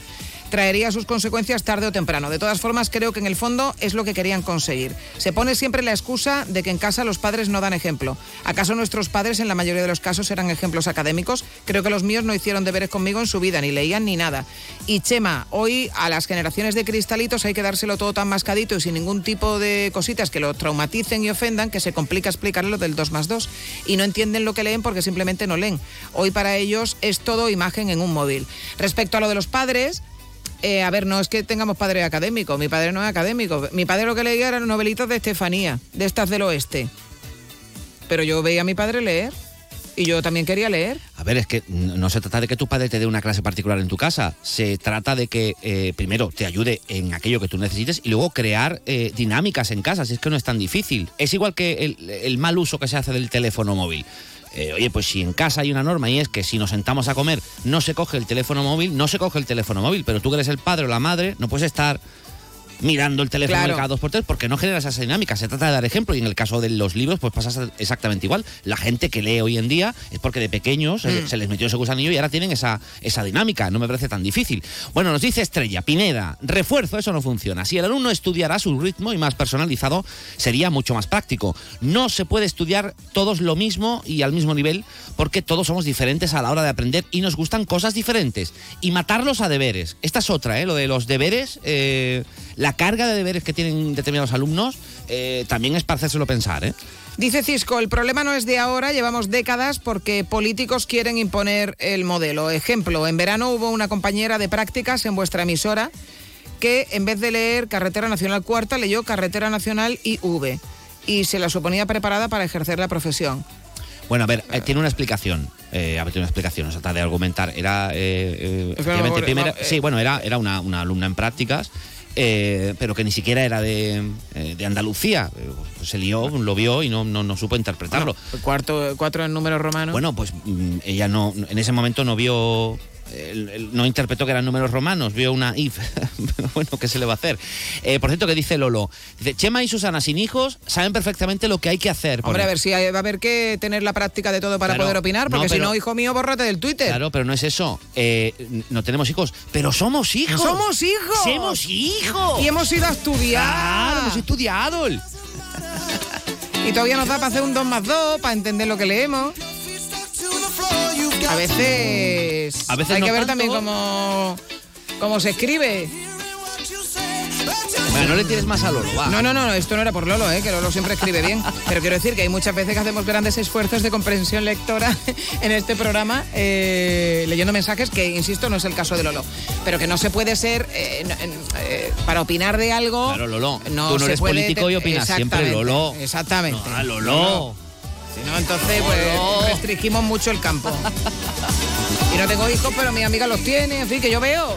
traería sus consecuencias tarde o temprano. De todas formas, creo que en el fondo es lo que querían conseguir. Se pone siempre la excusa de que en casa los padres no dan ejemplo. ¿Acaso nuestros padres en la mayoría de los casos eran ejemplos académicos? Creo que los míos no hicieron deberes conmigo en su vida, ni leían ni nada. Y Chema, hoy a las generaciones de cristalitos hay que dárselo todo tan mascadito y sin ningún tipo de cositas que lo traumaticen y ofendan que se complica explicarle lo del 2 más 2. Y no entienden lo que leen porque simplemente no leen. Hoy para ellos es todo imagen en un móvil. Respecto a lo de los padres, eh, a ver, no es que tengamos padre académico, mi padre no es académico. Mi padre lo que leía eran novelitas de Estefanía, de estas del oeste. Pero yo veía a mi padre leer y yo también quería leer. A ver, es que no se trata de que tu padre te dé una clase particular en tu casa. Se trata de que eh, primero te ayude en aquello que tú necesites y luego crear eh, dinámicas en casa. Si es que no es tan difícil. Es igual que el mal uso que se hace del teléfono móvil. Eh, oye, pues si en casa hay una norma y es que si nos sentamos a comer no se coge el teléfono móvil, no se coge el teléfono móvil. Pero tú que eres el padre o la madre, no puedes estar mirando el teléfono Claro. cada dos por tres porque no genera esa dinámica. Se trata de dar ejemplo y en el caso de los libros pues pasa exactamente igual. La gente que lee hoy en día es porque de pequeños eh, Mm. se les metió ese gusanillo y ahora tienen esa, esa dinámica. No me parece tan difícil. Bueno, nos dice Estrella, Pineda, refuerzo, eso no funciona. Si el alumno estudiara a su ritmo y más personalizado, sería mucho más práctico. No se puede estudiar todos lo mismo y al mismo nivel porque todos somos diferentes a la hora de aprender y nos gustan cosas diferentes. Y matarlos a deberes. Esta es otra, ¿eh? lo de los deberes, eh, la carga de deberes que tienen determinados alumnos, eh, también es para hacérselo pensar. ¿eh? Dice Cisco, el problema no es de ahora, llevamos décadas porque políticos quieren imponer el modelo. Ejemplo, en verano hubo una compañera de prácticas en vuestra emisora que en vez de leer Carretera Nacional Cuarta leyó Carretera Nacional IV y se la suponía preparada para ejercer la profesión. Bueno, a ver, eh, tiene una explicación. Eh, a ver, tiene una explicación, no se trata de argumentar. Era, eh, primera- no, sí, bueno, era, era una, una alumna en prácticas, eh, pero que ni siquiera era de, eh, de Andalucía. Eh, pues se lió, lo vio y no, no, no supo interpretarlo. Cuarto, cuatro en números romanos. Bueno, pues mm, ella no, en ese momento no vio, no interpretó que eran números romanos, vio una if. bueno, ¿qué se le va a hacer? Eh, por cierto, que dice Lolo, dice, Chema y Susana sin hijos saben perfectamente lo que hay que hacer. Hombre, a ver si hay- va a haber que tener la práctica de todo para Claro. poder opinar, porque No, si no, hijo mío, bórrate del Twitter. Claro, pero no es eso. Eh, no tenemos hijos, pero somos hijos. ¡Somos hijos! ¡Somos hijos! Y hemos ido a estudiar. Claro, hemos estudiado. Y todavía nos da para hacer un 2 más 2, para entender lo que leemos. A veces, A veces hay no que ver tanto. también cómo, cómo se escribe. Bueno, no le tires más a Lolo, va. No, no, no, esto no era por Lolo, ¿eh? que Lolo siempre escribe bien. Pero quiero decir que hay muchas veces que hacemos grandes esfuerzos de comprensión lectora en este programa, eh, leyendo mensajes que, insisto, no es el caso de Lolo. Pero que no se puede ser, eh, no- eh, para opinar de algo... Claro, Lolo. No Tú no se eres puede político y opinas siempre, Lolo. Exactamente. Ah, Lolo. Si no, entonces pues restringimos mucho el campo. Y no tengo hijos, pero mi amiga los tiene, en fin, que yo veo.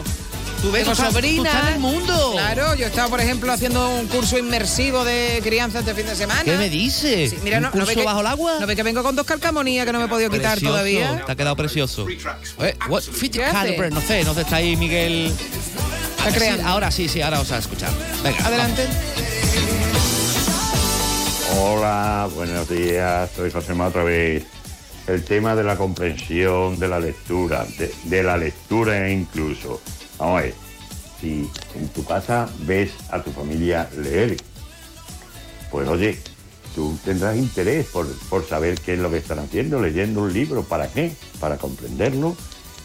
Tú ves, Tengo tú estás- tú sobrinas. estás en el mundo. Claro, yo estaba, por ejemplo, haciendo un curso inmersivo de crianza este fin de semana. ¿Qué me dices? Sí, mira, ¿Un no, no curso ve que, bajo el agua? No ve que vengo con dos calcamonías que no me he podido quitar todavía. Te ha quedado precioso. Eh, no sé, no sé, está ahí Miguel. Está Sí, creando. ahora sí, sí, ahora vamos a escuchar. Venga, Adelante. Hola, buenos días, soy José Ma otra vez. El tema de la comprensión de la lectura, de, de la lectura incluso. Vamos a ver, si en tu casa ves a tu familia leer, pues oye, tú tendrás interés por, por saber qué es lo que están haciendo, leyendo un libro, ¿para qué? Para comprenderlo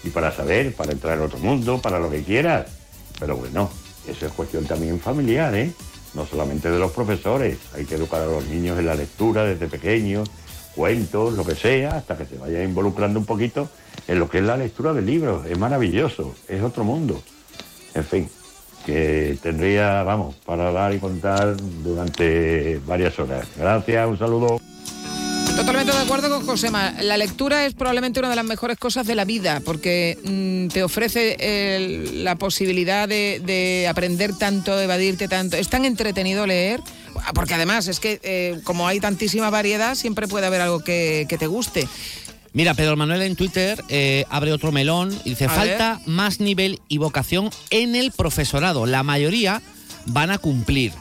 y para saber, para entrar en otro mundo, para lo que quieras. Pero bueno, eso es cuestión también familiar, ¿eh? No solamente de los profesores, hay que educar a los niños en la lectura desde pequeños, cuentos, lo que sea, hasta que se vayan involucrando un poquito en lo que es la lectura de libros. Es maravilloso, es otro mundo. En fin, que tendría, vamos, para dar y contar durante varias horas. Gracias, un saludo. Totalmente de acuerdo con Josema. La lectura es probablemente una de las mejores cosas de la vida porque mm, te ofrece el- la posibilidad de, de aprender tanto, de evadirte tanto. Es tan entretenido leer, porque además es que eh, como hay tantísima variedad, siempre puede haber algo que, que te guste. Mira, Pedro Manuel en Twitter eh, abre otro melón y dice, A falta más nivel y vocación en el profesorado. La mayoría van a cumplir.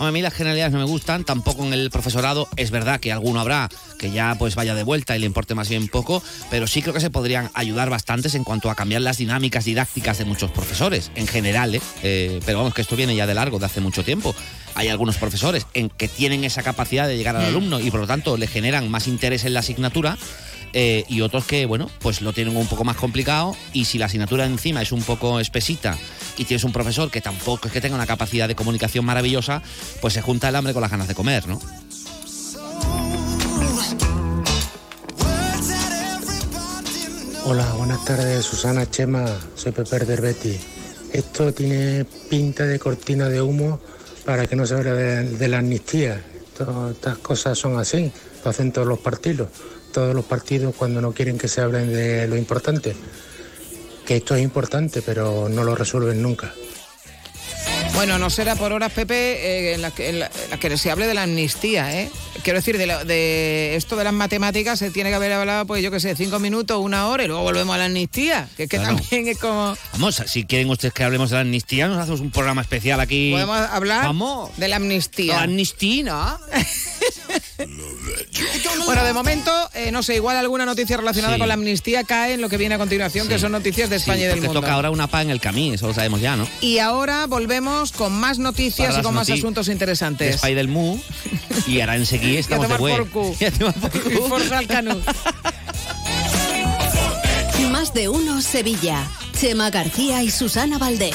Hombre, a mí las generalidades no me gustan, tampoco en el profesorado. Es verdad que alguno habrá que ya pues vaya de vuelta y le importe más bien poco, pero sí creo que se podrían ayudar bastantes en cuanto a cambiar las dinámicas didácticas de muchos profesores, en general, ¿eh? Eh, pero vamos, que esto viene ya de largo, de hace mucho tiempo. Hay algunos profesores en que tienen esa capacidad de llegar al Mm. alumno y por lo tanto le generan más interés en la asignatura eh, y otros que, bueno, pues lo tienen un poco más complicado y si la asignatura encima es un poco espesita y tienes un profesor que tampoco es que tenga una capacidad de comunicación maravillosa, pues se junta el hambre con las ganas de comer, ¿no? Hola, buenas tardes, Susana Chema, soy Pepe del Betty. Esto tiene pinta de cortina de humo para que no se hable de, la amnistía. Estas cosas son así, lo hacen todos los partidos. Todos los partidos cuando no quieren que se hablen de lo importante. Que esto es importante, pero no lo resuelven nunca. Bueno, no será por horas, Pepe, eh, en, la, que- en la- en la que se hable de la amnistía, ¿eh? Quiero decir, de, la- de esto de las matemáticas se tiene que haber hablado, pues yo qué sé, cinco minutos, una hora y luego volvemos a la amnistía. Que es que Claro. también es como... Vamos, si quieren ustedes que hablemos de la amnistía, nos hacemos un programa especial aquí. Podemos hablar Vamos. de la amnistía. La amnistía, ¿no? Bueno, de momento, eh, no sé, igual alguna noticia relacionada Sí. con la amnistía cae en lo que viene a continuación, que son noticias de España Sí, y del mundo. toca ahora una pa en el camino, eso lo sabemos ya, ¿no? Y ahora volvemos con más noticias Para y con más asuntos De interesantes. Spider Mu. Y ahora enseguida estamos de tomar güey. por cu. Y a tomar por cu. Y forza al canú. Más de uno Sevilla. Chema García y Susana Valdés.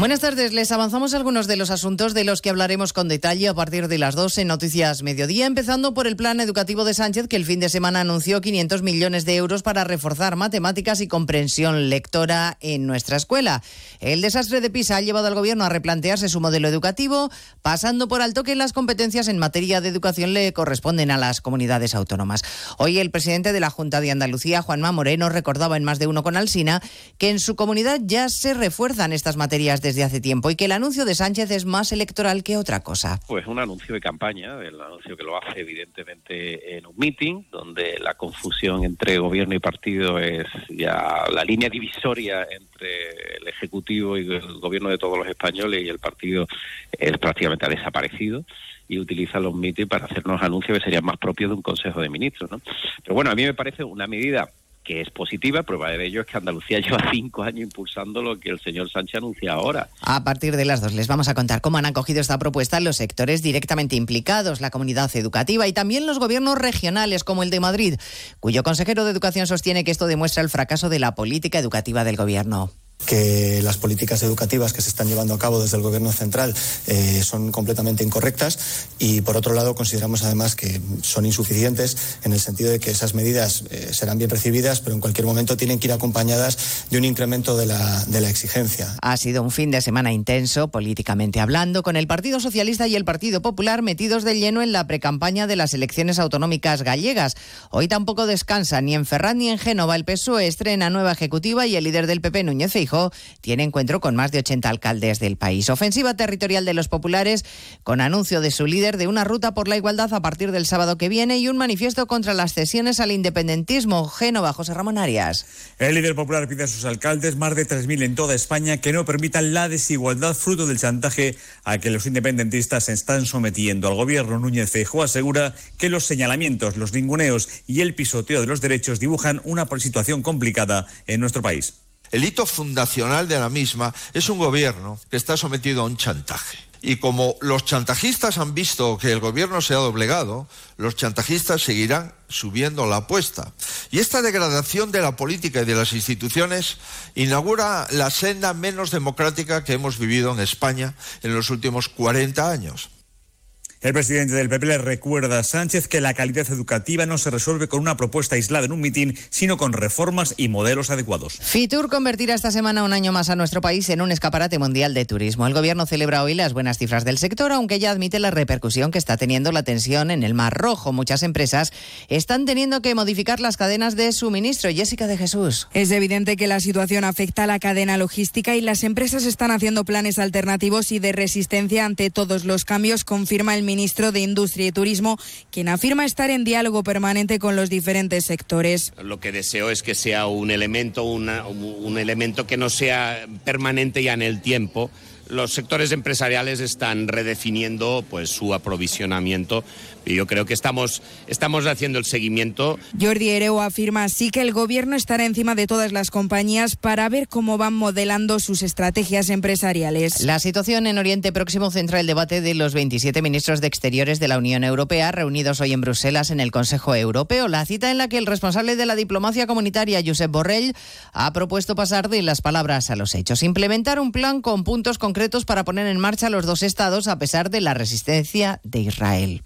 Buenas tardes, les avanzamos algunos de los asuntos de los que hablaremos con detalle a partir de las 2 en Noticias Mediodía, empezando por el plan educativo de Sánchez, que el fin de semana anunció 500 millones de euros para reforzar matemáticas y comprensión lectora en nuestra escuela. El desastre de PISA ha llevado al gobierno a replantearse su modelo educativo, pasando por alto que las competencias en materia de educación le corresponden a las comunidades autónomas. Hoy el presidente de la Junta de Andalucía, Juanma Moreno, recordaba en más de uno con Alsina que en su comunidad ya se refuerzan estas materias desde hace tiempo y que el anuncio de Sánchez es más electoral que otra cosa. Pues un anuncio de campaña, el anuncio que lo hace evidentemente en un meeting, donde la confusión entre gobierno y partido es ya la línea divisoria entre el Ejecutivo y el gobierno de todos los españoles y el partido es prácticamente ha desaparecido y utiliza los meetings para hacernos anuncios que serían más propios de un Consejo de Ministros. ¿no? Pero bueno, a mí me parece una medida que es positiva, prueba de ello es que Andalucía lleva cinco años impulsando lo que el señor Sánchez anuncia ahora. A partir de las dos les vamos a contar cómo han acogido esta propuesta los sectores directamente implicados, la comunidad educativa y también los gobiernos regionales como el de Madrid, cuyo consejero de Educación sostiene que esto demuestra el fracaso de la política educativa del gobierno. Que las políticas educativas que se están llevando a cabo desde el Gobierno central eh, son completamente incorrectas y, por otro lado, consideramos además que son insuficientes en el sentido de que esas medidas eh, serán bien recibidas, pero en cualquier momento tienen que ir acompañadas de un incremento de la, de la exigencia. Ha sido un fin de semana intenso, políticamente hablando, con el Partido Socialista y el Partido Popular metidos de lleno en la precampaña de las elecciones autonómicas gallegas. Hoy tampoco descansa ni en Ferraz ni en Génova. El PSOE estrena nueva ejecutiva y el líder del PP, Núñez Feijóo, tiene encuentro con más de 80 alcaldes del país. Ofensiva territorial de los populares, con anuncio de su líder de una ruta por la igualdad a partir del sábado que viene y un manifiesto contra las cesiones al independentismo. Génova, José Ramón Arias. El líder popular pide a sus alcaldes, más de 3.000 en toda España, que no permitan la desigualdad fruto del chantaje a que los independentistas se están sometiendo. Al gobierno Núñez Feijóo asegura que los señalamientos, los ninguneos y el pisoteo de los derechos dibujan una situación complicada en nuestro país. El hito fundacional de la misma es un gobierno que está sometido a un chantaje. Y como los chantajistas han visto que el gobierno se ha doblegado, los chantajistas seguirán subiendo la apuesta. Y esta degradación de la política y de las instituciones inaugura la senda menos democrática que hemos vivido en España en los últimos 40 años. El presidente del PP le recuerda a Sánchez que la calidad educativa no se resuelve con una propuesta aislada en un mitin, sino con reformas y modelos adecuados. Fitur convertirá esta semana un año más a nuestro país en un escaparate mundial de turismo. El gobierno celebra hoy las buenas cifras del sector, aunque ya admite la repercusión que está teniendo la tensión en el Mar Rojo. Muchas empresas están teniendo que modificar las cadenas de suministro. Jessica de Jesús. Es evidente que la situación afecta a la cadena logística y las empresas están haciendo planes alternativos y de resistencia ante todos los cambios, confirma el ministro de Industria y Turismo, quien afirma estar en diálogo permanente con los diferentes sectores. Lo que deseo es que sea un elemento, una- un elemento que no sea permanente ya en el tiempo. Los sectores empresariales están redefiniendo pues su aprovisionamiento y yo creo que estamos, estamos haciendo el seguimiento. Jordi Ereo afirma así que el gobierno estará encima de todas las compañías para ver cómo van modelando sus estrategias empresariales. La situación en Oriente Próximo centra el debate de los 27 ministros de Exteriores de la Unión Europea reunidos hoy en Bruselas en el Consejo Europeo. La cita en la que el responsable de la diplomacia comunitaria, Josep Borrell, ha propuesto pasar de las palabras a los hechos. Implementar un plan con puntos concretos para poner en marcha los dos estados a pesar de la resistencia de Israel.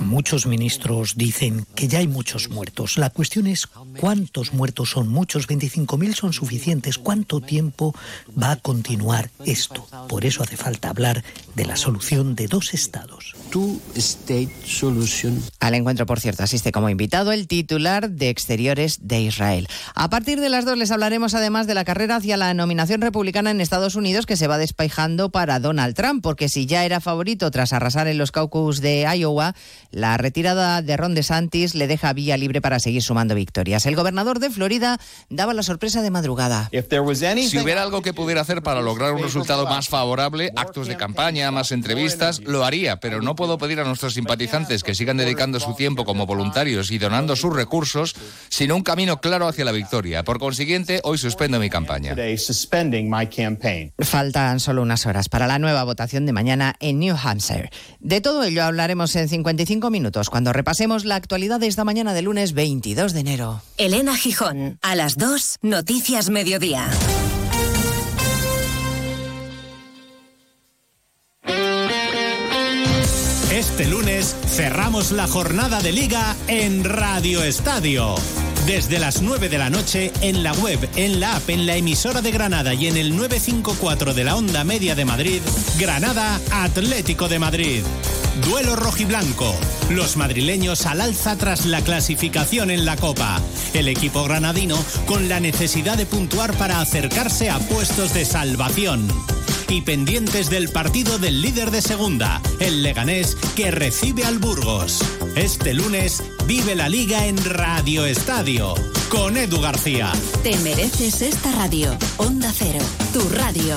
Muchos ministros dicen que ya hay muchos muertos. La cuestión es cuántos muertos son muchos. 25.000 son suficientes. ¿Cuánto tiempo va a continuar esto? Por eso hace falta hablar de la solución de dos estados. Two-state solution. Al encuentro, por cierto, asiste como invitado el titular de Exteriores de Israel. A partir de las dos les hablaremos además de la carrera hacia la nominación republicana en Estados Unidos que se va despejando para Donald Trump, porque si ya era favorito tras arrasar en los caucus de Iowa, la retirada de Ron DeSantis le deja vía libre para seguir sumando victorias. El gobernador de Florida daba la sorpresa de madrugada. Si hubiera algo que pudiera hacer para lograr un resultado más favorable, actos de campaña, más entrevistas, lo haría, pero no puedo pedir a nuestros simpatizantes que sigan dedicando su tiempo como voluntarios y donando sus recursos, sino un camino claro hacia la victoria. Por consiguiente, hoy suspendo mi campaña. Faltan solo unas horas para la nueva votación de mañana en New Hampshire. De todo ello hablaremos en 55 minutos cuando repasemos la actualidad de esta mañana de lunes 22 de enero. Elena Gijón, a las 2, Noticias Mediodía. Este lunes cerramos la jornada de liga en Radio Estadio. Desde las 9 de la noche en la web, en la app, en la emisora de Granada y en el 954 de la onda media de Madrid, Granada Atlético de Madrid. Duelo rojiblanco. Los madrileños al alza tras la clasificación en la Copa. El equipo granadino con la necesidad de puntuar para acercarse a puestos de salvación. Y pendientes del partido del líder de segunda, el Leganés, que recibe al Burgos. Este lunes vive la liga en Radio Estadio con Edu García. Te mereces esta radio. Onda Cero, tu radio.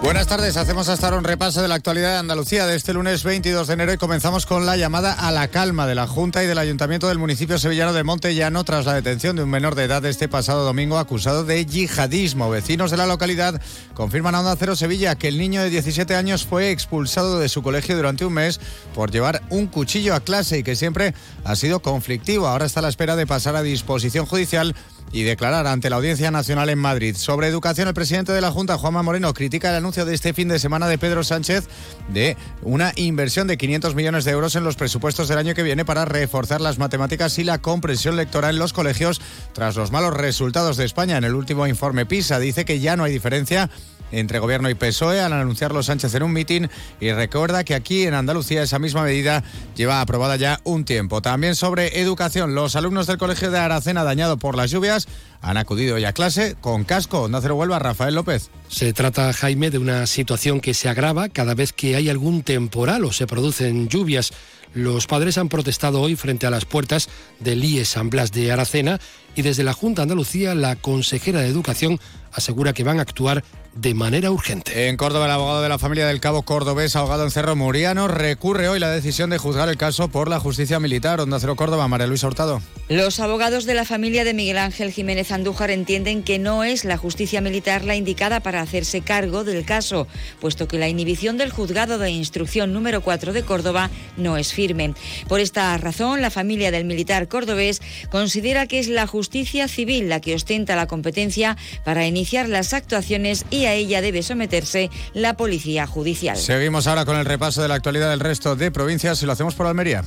Buenas tardes, hacemos hasta ahora un repaso de la actualidad de Andalucía de este lunes 22 de enero y comenzamos con la llamada a la calma de la Junta y del Ayuntamiento del municipio sevillano de Montellano tras la detención de un menor de edad este pasado domingo acusado de yihadismo. Vecinos de la localidad confirman a Onda Cero Sevilla que el niño de 17 años fue expulsado de su colegio durante un mes por llevar un cuchillo a clase y que siempre ha sido conflictivo. Ahora está a la espera de pasar a disposición judicial y declarar ante la Audiencia Nacional en Madrid. Sobre educación, el presidente de la Junta, Juanma Moreno, critica el anuncio de este fin de semana de Pedro Sánchez de una inversión de 500 millones de euros en los presupuestos del año que viene para reforzar las matemáticas y la comprensión lectora en los colegios tras los malos resultados de España. En el último informe PISA dice que ya no hay diferencia entre Gobierno y PSOE al anunciarlo Sánchez en un mitin y recuerda que aquí en Andalucía esa misma medida lleva aprobada ya un tiempo. También sobre educación, los alumnos del Colegio de Aracena dañado por las lluvias han acudido ya a clase con casco. Onda Cero Huelva, Rafael López. Se trata, Jaime, de una situación que se agrava cada vez que hay algún temporal o se producen lluvias. Los padres han protestado hoy frente a las puertas del IES San Blas de Aracena y desde la Junta Andalucía la consejera de Educación asegura que van a actuar de manera urgente. En Córdoba, el abogado de la familia del cabo cordobés ahogado en Cerro Muriano recurre hoy la decisión de juzgar el caso por la justicia militar. Onda Cero Córdoba, María Luisa Hurtado. Los abogados de la familia de Miguel Ángel Jiménez Andújar entienden que no es la justicia militar la indicada para hacerse cargo del caso, puesto que la inhibición del juzgado de instrucción número 4 de Córdoba no es firme. Por esta razón, la familia del militar cordobés considera que es la justicia civil la que ostenta la competencia para iniciar las actuaciones y a ella debe someterse la policía judicial. Seguimos ahora con el repaso de la actualidad del resto de provincias y lo hacemos por Almería.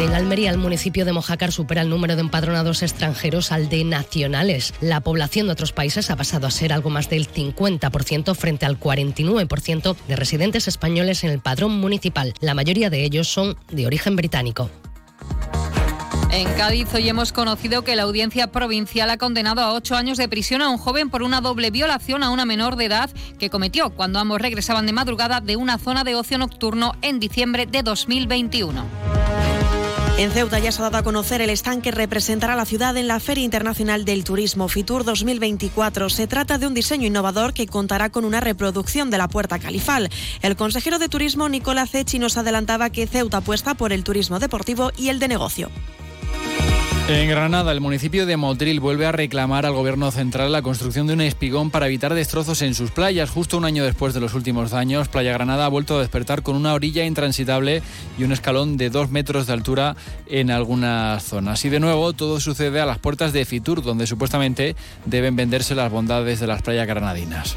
En Almería, el municipio de Mojácar supera el número de empadronados extranjeros al de nacionales. La población de otros países ha pasado a ser algo más del 50% frente al 49% de residentes españoles en el padrón municipal. La mayoría de ellos son de origen británico. En Cádiz hoy hemos conocido que la audiencia provincial ha condenado a ocho años de prisión a un joven por una doble violación a una menor de edad que cometió cuando ambos regresaban de madrugada de una zona de ocio nocturno en diciembre de 2021. En Ceuta ya se ha dado a conocer el stand que representará la ciudad en la Feria Internacional del Turismo Fitur 2024. Se trata de un diseño innovador que contará con una reproducción de la Puerta Califal. El consejero de Turismo Nicolás Cechi nos adelantaba que Ceuta apuesta por el turismo deportivo y el de negocio. En Granada, el municipio de Motril vuelve a reclamar al gobierno central la construcción de un espigón para evitar destrozos en sus playas. Justo un año después de los últimos daños, Playa Granada ha vuelto a despertar con una orilla intransitable y un escalón de dos metros de altura en algunas zonas. Y de nuevo, todo sucede a las puertas de Fitur, donde supuestamente deben venderse las bondades de las playas granadinas.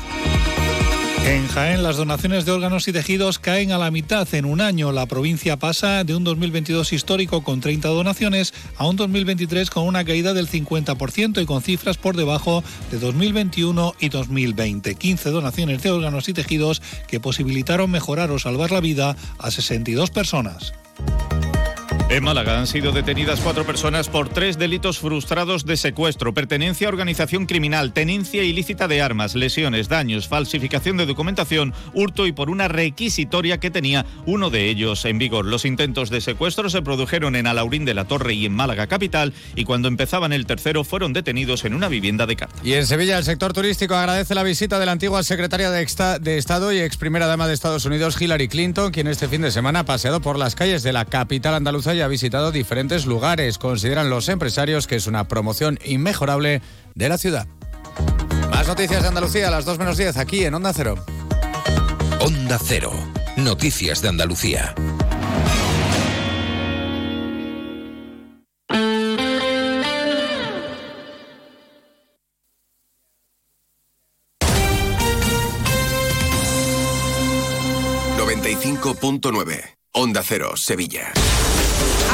En Jaén, las donaciones de órganos y tejidos caen a la mitad en un año. La provincia pasa de un 2022 histórico con 30 donaciones a un 2023 con una caída del 50% y con cifras por debajo de 2021 y 2020. 15 donaciones de órganos y tejidos que posibilitaron mejorar o salvar la vida a 62 personas. En Málaga han sido detenidas cuatro personas por tres delitos frustrados de secuestro, pertenencia a organización criminal, tenencia ilícita de armas, lesiones, daños, falsificación de documentación, hurto y por una requisitoria que tenía uno de ellos en vigor. Los intentos de secuestro se produjeron en Alaurín de la Torre y en Málaga capital y cuando empezaban el tercero fueron detenidos en una vivienda de carta. Y en Sevilla el sector turístico agradece la visita de la antigua secretaria de, de Estado y ex primera dama de Estados Unidos, Hillary Clinton, quien este fin de semana ha paseado por las calles de la capital andaluza y ha visitado diferentes lugares. Consideran los empresarios que es una promoción inmejorable de la ciudad. Más noticias de Andalucía a las 2 menos 10 aquí en Onda Cero. Onda Cero. Noticias de Andalucía. .9 Onda Cero, Sevilla.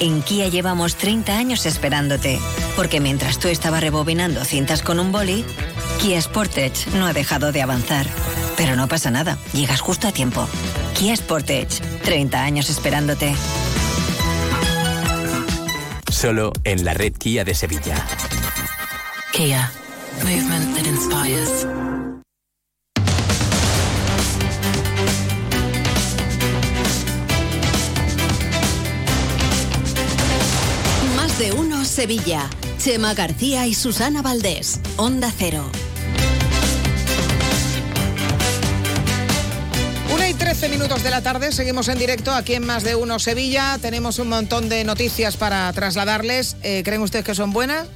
En Kia llevamos 30 años esperándote, porque mientras tú estabas rebobinando cintas con un boli, Kia Sportage no ha dejado de avanzar. Pero no pasa nada, llegas justo a tiempo. Kia Sportage, 30 años esperándote. Solo en la red Kia de Sevilla. Kia, movement that inspires. Sevilla. Chema García y Susana Valdés. Onda Cero. Una y 13 minutos de la tarde, seguimos en directo aquí en Más de Uno Sevilla. Tenemos un montón de noticias para trasladarles. Eh, ¿Creen ustedes que son buenas?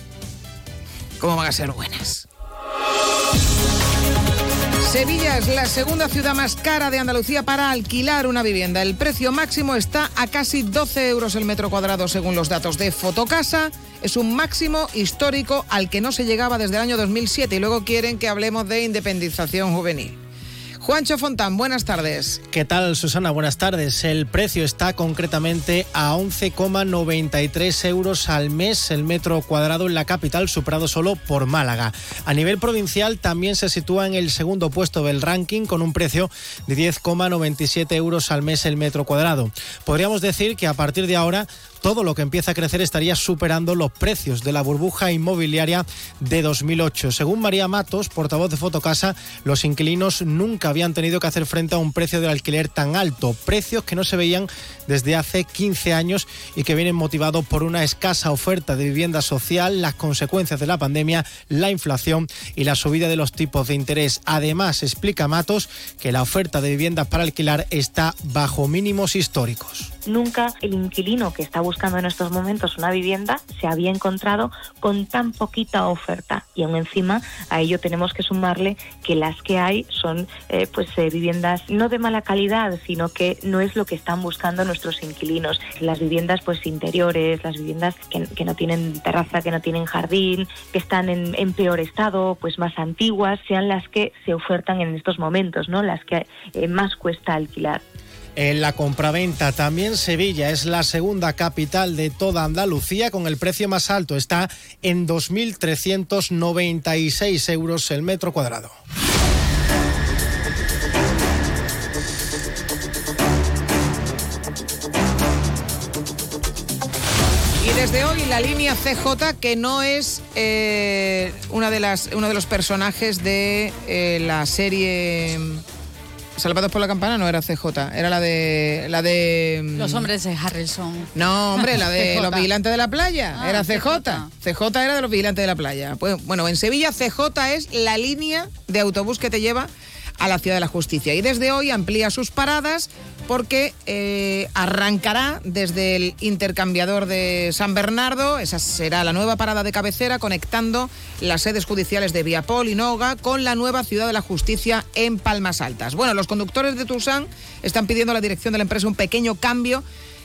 ¿Cómo van a ser buenas? Sevilla es la segunda ciudad más cara de Andalucía para alquilar una vivienda. El precio máximo está a casi 12 euros el metro cuadrado según los datos de Fotocasa. Es un máximo histórico al que no se llegaba desde el año 2007 y luego quieren que hablemos de independización juvenil. Juancho Fontán, buenas tardes. ¿Qué tal, Susana? Buenas tardes. El precio está concretamente a 11,93 euros al mes el metro cuadrado en la capital, superado solo por Málaga. A nivel provincial también se sitúa en el segundo puesto del ranking con un precio de 10,97 euros al mes el metro cuadrado. Podríamos decir que a partir de ahora todo lo que empieza a crecer estaría superando los precios de la burbuja inmobiliaria de 2008. Según María Matos, portavoz de Fotocasa, los inquilinos nunca habían tenido que hacer frente a un precio del alquiler tan alto, precios que no se veían desde hace 15 años y que vienen motivados por una escasa oferta de vivienda social, las consecuencias de la pandemia, la inflación y la subida de los tipos de interés. Además, explica Matos que la oferta de viviendas para alquilar está bajo mínimos históricos. Nunca el inquilino que está buscando en estos momentos una vivienda se había encontrado con tan poquita oferta. Y aún encima a ello tenemos que sumarle que las que hay son eh, pues eh, viviendas no de mala calidad sino que no es lo que están buscando nuestros inquilinos. Las viviendas pues interiores las viviendas que, que no tienen terraza que no tienen jardín que están en, en, peor estado pues más antiguas sean las que se ofertan en estos momentos no las que eh, más cuesta alquilar en la compraventa. También Sevilla es la segunda capital de toda Andalucía con el precio más alto. Está en 2.396 euros el metro cuadrado. Y desde hoy la línea CJ, que no es eh, una de las, uno de los personajes de eh, la serie Salvados por la campana no era CJ, era la de la de mm, Los hombres de Harrison. No, hombre, la de los vigilantes de la playa, Ah, era CJ. CJ. CJ era de los vigilantes de la playa. Pues bueno, en Sevilla CJ es la línea de autobús que te lleva a la Ciudad de la Justicia y desde hoy amplía sus paradas porque eh, arrancará desde el intercambiador de San Bernardo, esa será la nueva parada de cabecera conectando las sedes judiciales de Viapol y Noga con la nueva Ciudad de la Justicia en Palmas Altas. Bueno, los conductores de Tucson están pidiendo a la dirección de la empresa un pequeño cambio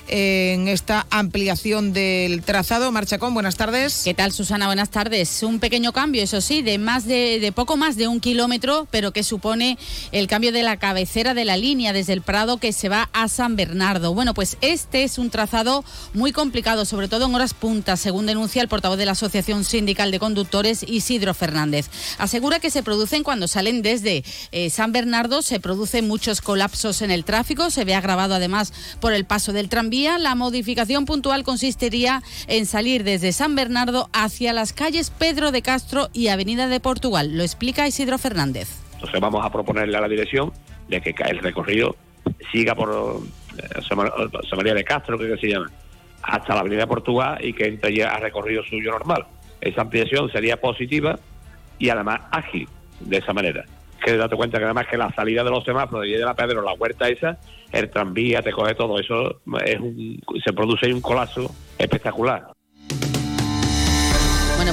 en esta ampliación del trazado. Marcha con, buenas tardes. ¿Qué tal, Susana? Buenas tardes. Un pequeño cambio, eso sí, de más de, de, poco más de un kilómetro, pero que supone el cambio de la cabecera de la línea desde el Prado que se va a San Bernardo. Bueno, pues este es un trazado muy complicado, sobre todo en horas puntas, según denuncia el portavoz de la Asociación Sindical de Conductores, Isidro Fernández. Asegura que se producen cuando salen desde eh, San Bernardo, se producen muchos colapsos en el tráfico, se ve agravado además por el paso del tranvía la modificación puntual consistiría en salir desde San Bernardo hacia las calles Pedro de Castro y Avenida de Portugal. Lo explica Isidro Fernández. Entonces vamos a proponerle a la dirección de que el recorrido siga por eh, San María de Castro, que se llama, hasta la Avenida de Portugal y que entre ya a recorrido suyo normal. Esa ampliación sería positiva y además ágil de esa manera que date cuenta que además que la salida de los semáforos y de la Pedro, la huerta esa, el tranvía te coge todo, eso es un, se produce un colapso espectacular.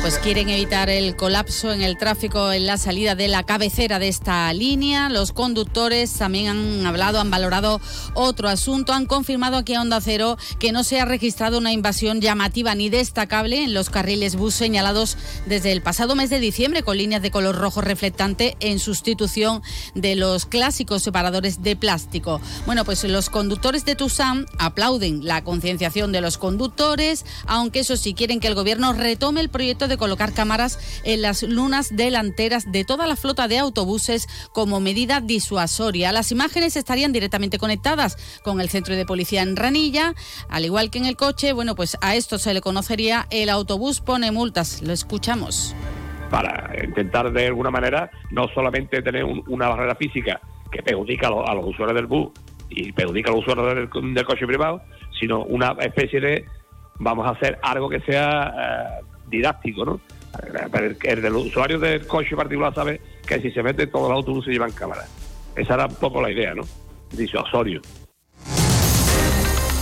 Pues quieren evitar el colapso en el tráfico en la salida de la cabecera de esta línea. Los conductores también han hablado, han valorado otro asunto, han confirmado aquí a Onda Cero que no se ha registrado una invasión llamativa ni destacable en los carriles bus señalados desde el pasado mes de diciembre con líneas de color rojo reflectante en sustitución de los clásicos separadores de plástico. Bueno, pues los conductores de Tusam aplauden la concienciación de los conductores, aunque eso sí quieren que el gobierno retome el proyecto de colocar cámaras en las lunas delanteras de toda la flota de autobuses como medida disuasoria. Las imágenes estarían directamente conectadas con el centro de policía en Ranilla, al igual que en el coche. Bueno, pues a esto se le conocería el autobús pone multas. Lo escuchamos. Para intentar de alguna manera no solamente tener un, una barrera física que perjudica a, lo, a, los usuarios del bus y perjudica a los usuarios del, del coche privado, sino una especie de vamos a hacer algo que sea eh, didáctico, ¿no? El, el del usuario del coche particular sabe que si se mete todos los autobuses llevan cámara. Esa era un poco la idea, ¿no? Disuasorio.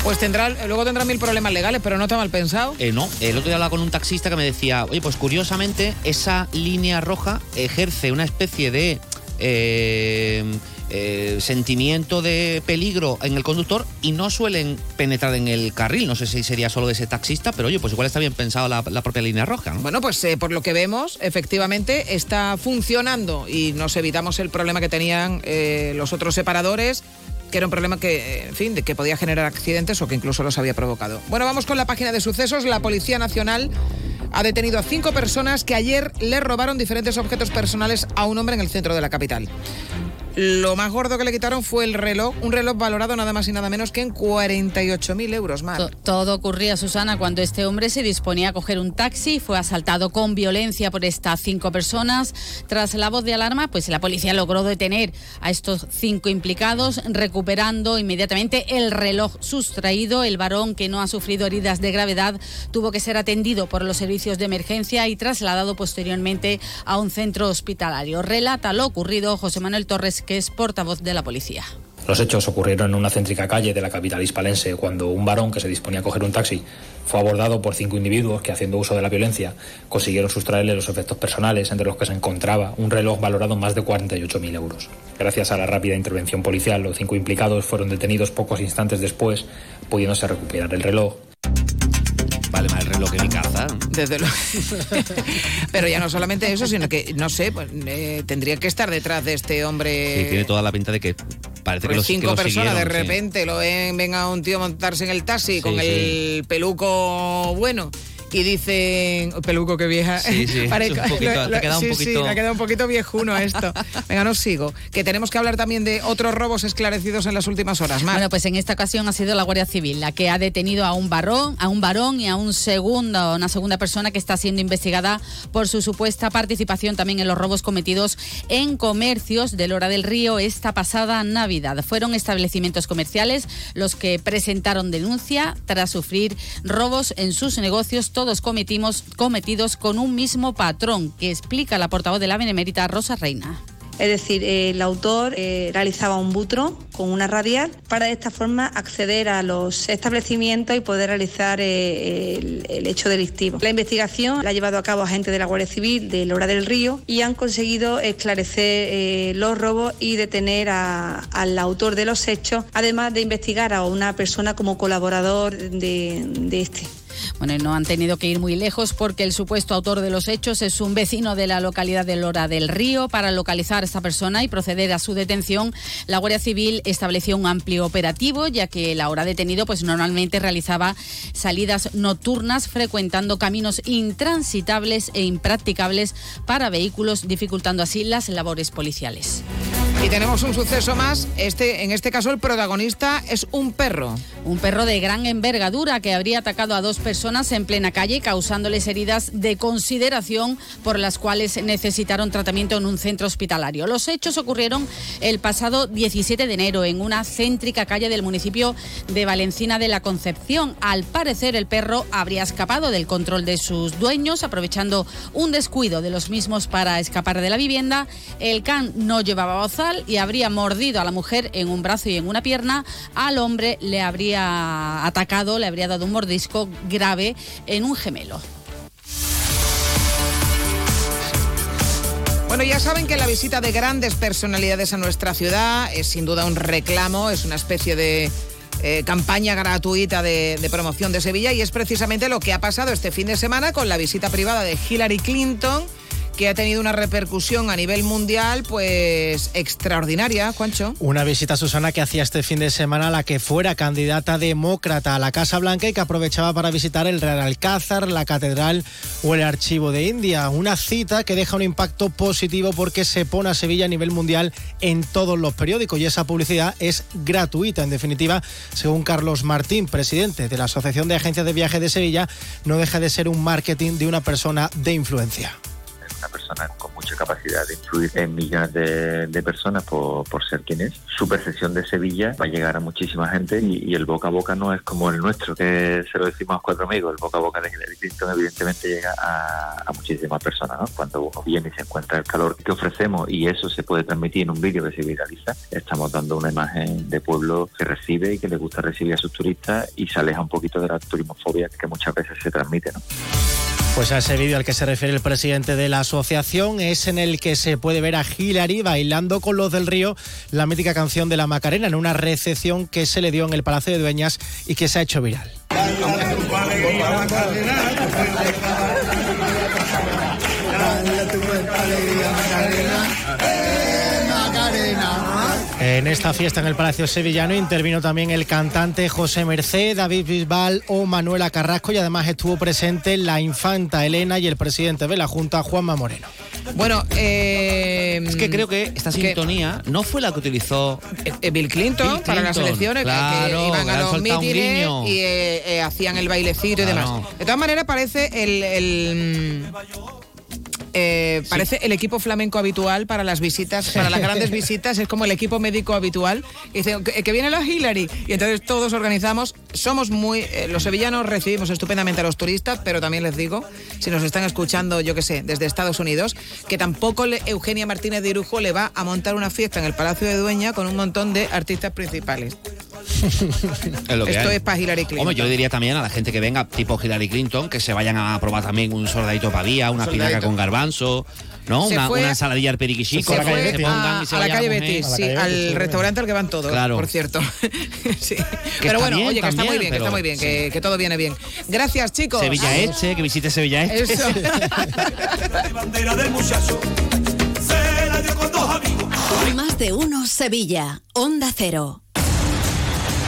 Pues tendrá, luego tendrá mil problemas legales, pero no está mal pensado. Eh, no, el otro día hablaba con un taxista que me decía, oye, pues curiosamente esa línea roja ejerce una especie de eh, eh, sentimiento de peligro en el conductor y no suelen penetrar en el carril. No sé si sería solo de ese taxista, pero oye, pues igual está bien pensado la, la propia línea roja. ¿no? Bueno, pues eh, por lo que vemos, efectivamente está funcionando y nos evitamos el problema que tenían eh, los otros separadores que era un problema que, en fin, de que podía generar accidentes o que incluso los había provocado. Bueno, vamos con la página de sucesos. La Policía Nacional ha detenido a cinco personas que ayer le robaron diferentes objetos personales a un hombre en el centro de la capital. Lo más gordo que le quitaron fue el reloj, un reloj valorado nada más y nada menos que en 48.000 euros más. Todo ocurría, Susana, cuando este hombre se disponía a coger un taxi, fue asaltado con violencia por estas cinco personas. Tras la voz de alarma, pues la policía logró detener a estos cinco implicados, recuperando inmediatamente el reloj sustraído. El varón, que no ha sufrido heridas de gravedad, tuvo que ser atendido por los servicios de emergencia y trasladado posteriormente a un centro hospitalario. Relata lo ocurrido José Manuel Torres que es portavoz de la policía. Los hechos ocurrieron en una céntrica calle de la capital hispalense cuando un varón que se disponía a coger un taxi fue abordado por cinco individuos que, haciendo uso de la violencia, consiguieron sustraerle los efectos personales, entre los que se encontraba un reloj valorado más de 48.000 euros. Gracias a la rápida intervención policial, los cinco implicados fueron detenidos pocos instantes después, pudiéndose recuperar el reloj. Vale más el reloj que mi casa. Desde luego. Pero ya no solamente eso, sino que, no sé, pues, eh, tendría que estar detrás de este hombre. Sí, tiene toda la pinta de que parece que los cinco que personas de sí. repente lo ven, venga un tío a montarse en el taxi con sí. el peluco bueno y dicen peluco que vieja Sí, sí, un poquito- te un sí, sí, poquito- me ha quedado un poquito viejuno esto. Venga no sigo. Que tenemos que hablar también de otros robos esclarecidos en las últimas horas. Mar. Bueno, pues en esta ocasión ha sido la Guardia Civil la que ha detenido a un varón, a un varón y a un segundo, una segunda persona que está siendo investigada por su supuesta participación también en los robos cometidos en comercios del Hora del Río esta pasada Navidad. Fueron establecimientos comerciales los que presentaron denuncia tras sufrir robos en sus negocios, todos cometimos, cometidos con un mismo patrón, que explica la portavoz de la Benemérita Rosa Reina. Es decir, el autor eh, realizaba un butro con una radial para de esta forma acceder a los establecimientos y poder realizar eh, el, hecho delictivo. La investigación la ha llevado a cabo agentes de la Guardia Civil de Lora del Río y han conseguido esclarecer eh, los robos y detener al autor de los hechos, además de investigar a una persona como colaborador de este. Bueno, y no han tenido que ir muy lejos porque el supuesto autor de los hechos es un vecino de la localidad de Lora del Río. Para localizar a esta persona y proceder a su detención, la Guardia Civil estableció un amplio operativo, ya que el ahora detenido pues normalmente realizaba salidas nocturnas frecuentando caminos intransitables e impracticables para vehículos, dificultando así las labores policiales. y tenemos un suceso más este en este caso el protagonista es un perro Un perro de gran envergadura que habría atacado a dos personas en plena calle, causándoles heridas de consideración por las cuales necesitaron tratamiento en un centro hospitalario. Los hechos ocurrieron el pasado 17 de enero en una céntrica calle del municipio de Valencina de la Concepción. Al parecer, el perro habría escapado del control de sus dueños, aprovechando un descuido de los mismos para escapar de la vivienda. El can no llevaba bozal y habría mordido a la mujer en un brazo y en una pierna. Al hombre le habría atacado, le habría dado un mordisco grave en un gemelo. Bueno, ya saben que la visita de grandes personalidades a nuestra ciudad es sin duda un reclamo, es una especie de eh, campaña gratuita de, de promoción de Sevilla y es precisamente lo que ha pasado este fin de semana con la visita privada de Hillary Clinton que ha tenido una repercusión a nivel mundial pues extraordinaria, Juancho. Una visita, Susana, que hacía este fin de semana la que fuera candidata demócrata a la Casa Blanca y que aprovechaba para visitar el Real Alcázar, la Catedral o el Archivo de India. Una cita que deja un impacto positivo porque se pone a Sevilla a nivel mundial en todos los periódicos y esa publicidad es gratuita. En definitiva, según Carlos Martín, presidente de la Asociación de Agencias de Viaje de Sevilla, no deja de ser un marketing de una persona de influencia. Una persona con mucha capacidad de influir en millones de, personas por, por ser quien es. Su percepción de Sevilla va a llegar a muchísima gente y, el boca a boca no es como el nuestro, que se lo decimos a cuatro amigos. El boca a boca de Hillary Clinton evidentemente llega a, a muchísimas personas. ¿no? Cuando uno viene y se encuentra el calor que ofrecemos y eso se puede transmitir en un vídeo que se viraliza, estamos dando una imagen de pueblo que recibe y que le gusta recibir a sus turistas y se aleja un poquito de la turismofobia que muchas veces se transmite. ¿no? Pues a ese vídeo al que se refiere el presidente de la asociación es en el que se puede ver a Hillary bailando con los del río la mítica canción de la Macarena en una recepción que se le dio en el Palacio de Dueñas y que se ha hecho viral. En esta fiesta en el Palacio Sevillano intervino también el cantante José Merced, David Bisbal o Manuela Carrasco y además estuvo presente la infanta Elena y el presidente de la Junta, Juanma Moreno. Bueno, eh, Es que creo que esta sintonía no fue la que utilizó eh, Bill Clinton, Bill para las elecciones, que- claro, que iban a los mítines y eh, eh, hacían el bailecito y demás. De todas maneras, parece el... el, eh, parece el equipo flamenco habitual para las visitas, para las grandes visitas, es como el equipo médico habitual. Y dice, que, viene la Hillary. Y entonces todos organizamos, somos muy, eh, los sevillanos recibimos estupendamente a los turistas, pero también les digo, si nos están escuchando, yo que sé, desde Estados Unidos, que tampoco le- Eugenia Martínez de Irujo le va a montar una fiesta en el Palacio de Dueña con un montón de artistas principales. Es lo que Esto hay. es para Hillary Clinton. Hombre, yo le diría también a la gente que venga, tipo Hillary Clinton, que se vayan a probar también un soldadito pavía, una espinaca con garbanzo, ¿no? Se Una, fue- una ensaladilla al periquichico, se que fue se pongan a, y se a la calle. Betis, sí, al restaurante al que van todos, Claro. por cierto. Sí. Pero bueno, bien oye, que está muy bien, que está muy bien, que, que todo viene bien. Gracias, chicos. Sevilla Eche, que visite Sevilla Eche. Eso. bandera del muchacho se la dio con dos amigos. Más de uno Sevilla. Onda Cero.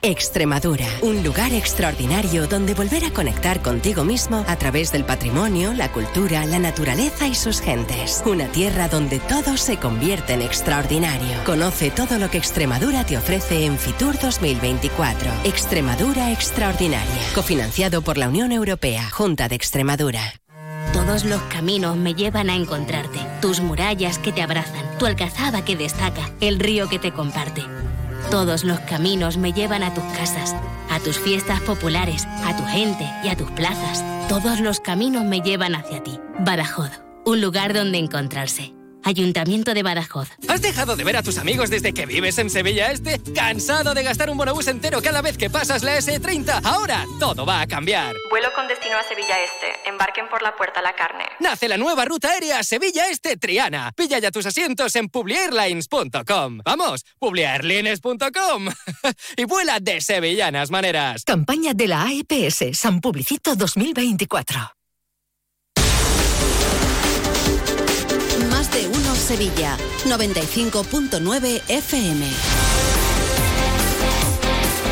Extremadura, un lugar extraordinario donde volver a conectar contigo mismo a través del patrimonio, la cultura, la naturaleza y sus gentes. Una tierra donde todo se convierte en extraordinario. Conoce todo lo que Extremadura te ofrece en Fitur 2024. Extremadura Extraordinaria, cofinanciado por la Unión Europea, Junta de Extremadura. Todos los caminos me llevan a encontrarte. Tus murallas que te abrazan, tu alcazaba que destaca, el río que te comparte. Todos los caminos me llevan a tus casas, a tus fiestas populares, a tu gente y a tus plazas. Todos los caminos me llevan hacia ti. Badajoz, un lugar donde encontrarse. Ayuntamiento de Badajoz. ¿Has dejado de ver a tus amigos desde que vives en Sevilla Este? ¿Cansado de gastar un bonobús entero cada vez que pasas la S30? Ahora todo va a cambiar. Vuelo con destino a Sevilla Este. Embarquen por la Puerta La Carne. Nace la nueva ruta aérea Sevilla Este Triana. Pilla ya tus asientos en publiairlines.com. Vamos, publiairlines.com. y vuela de sevillanas maneras. Campaña de la AEPS San Publicito 2024. De uno Sevilla. 95.9 FM.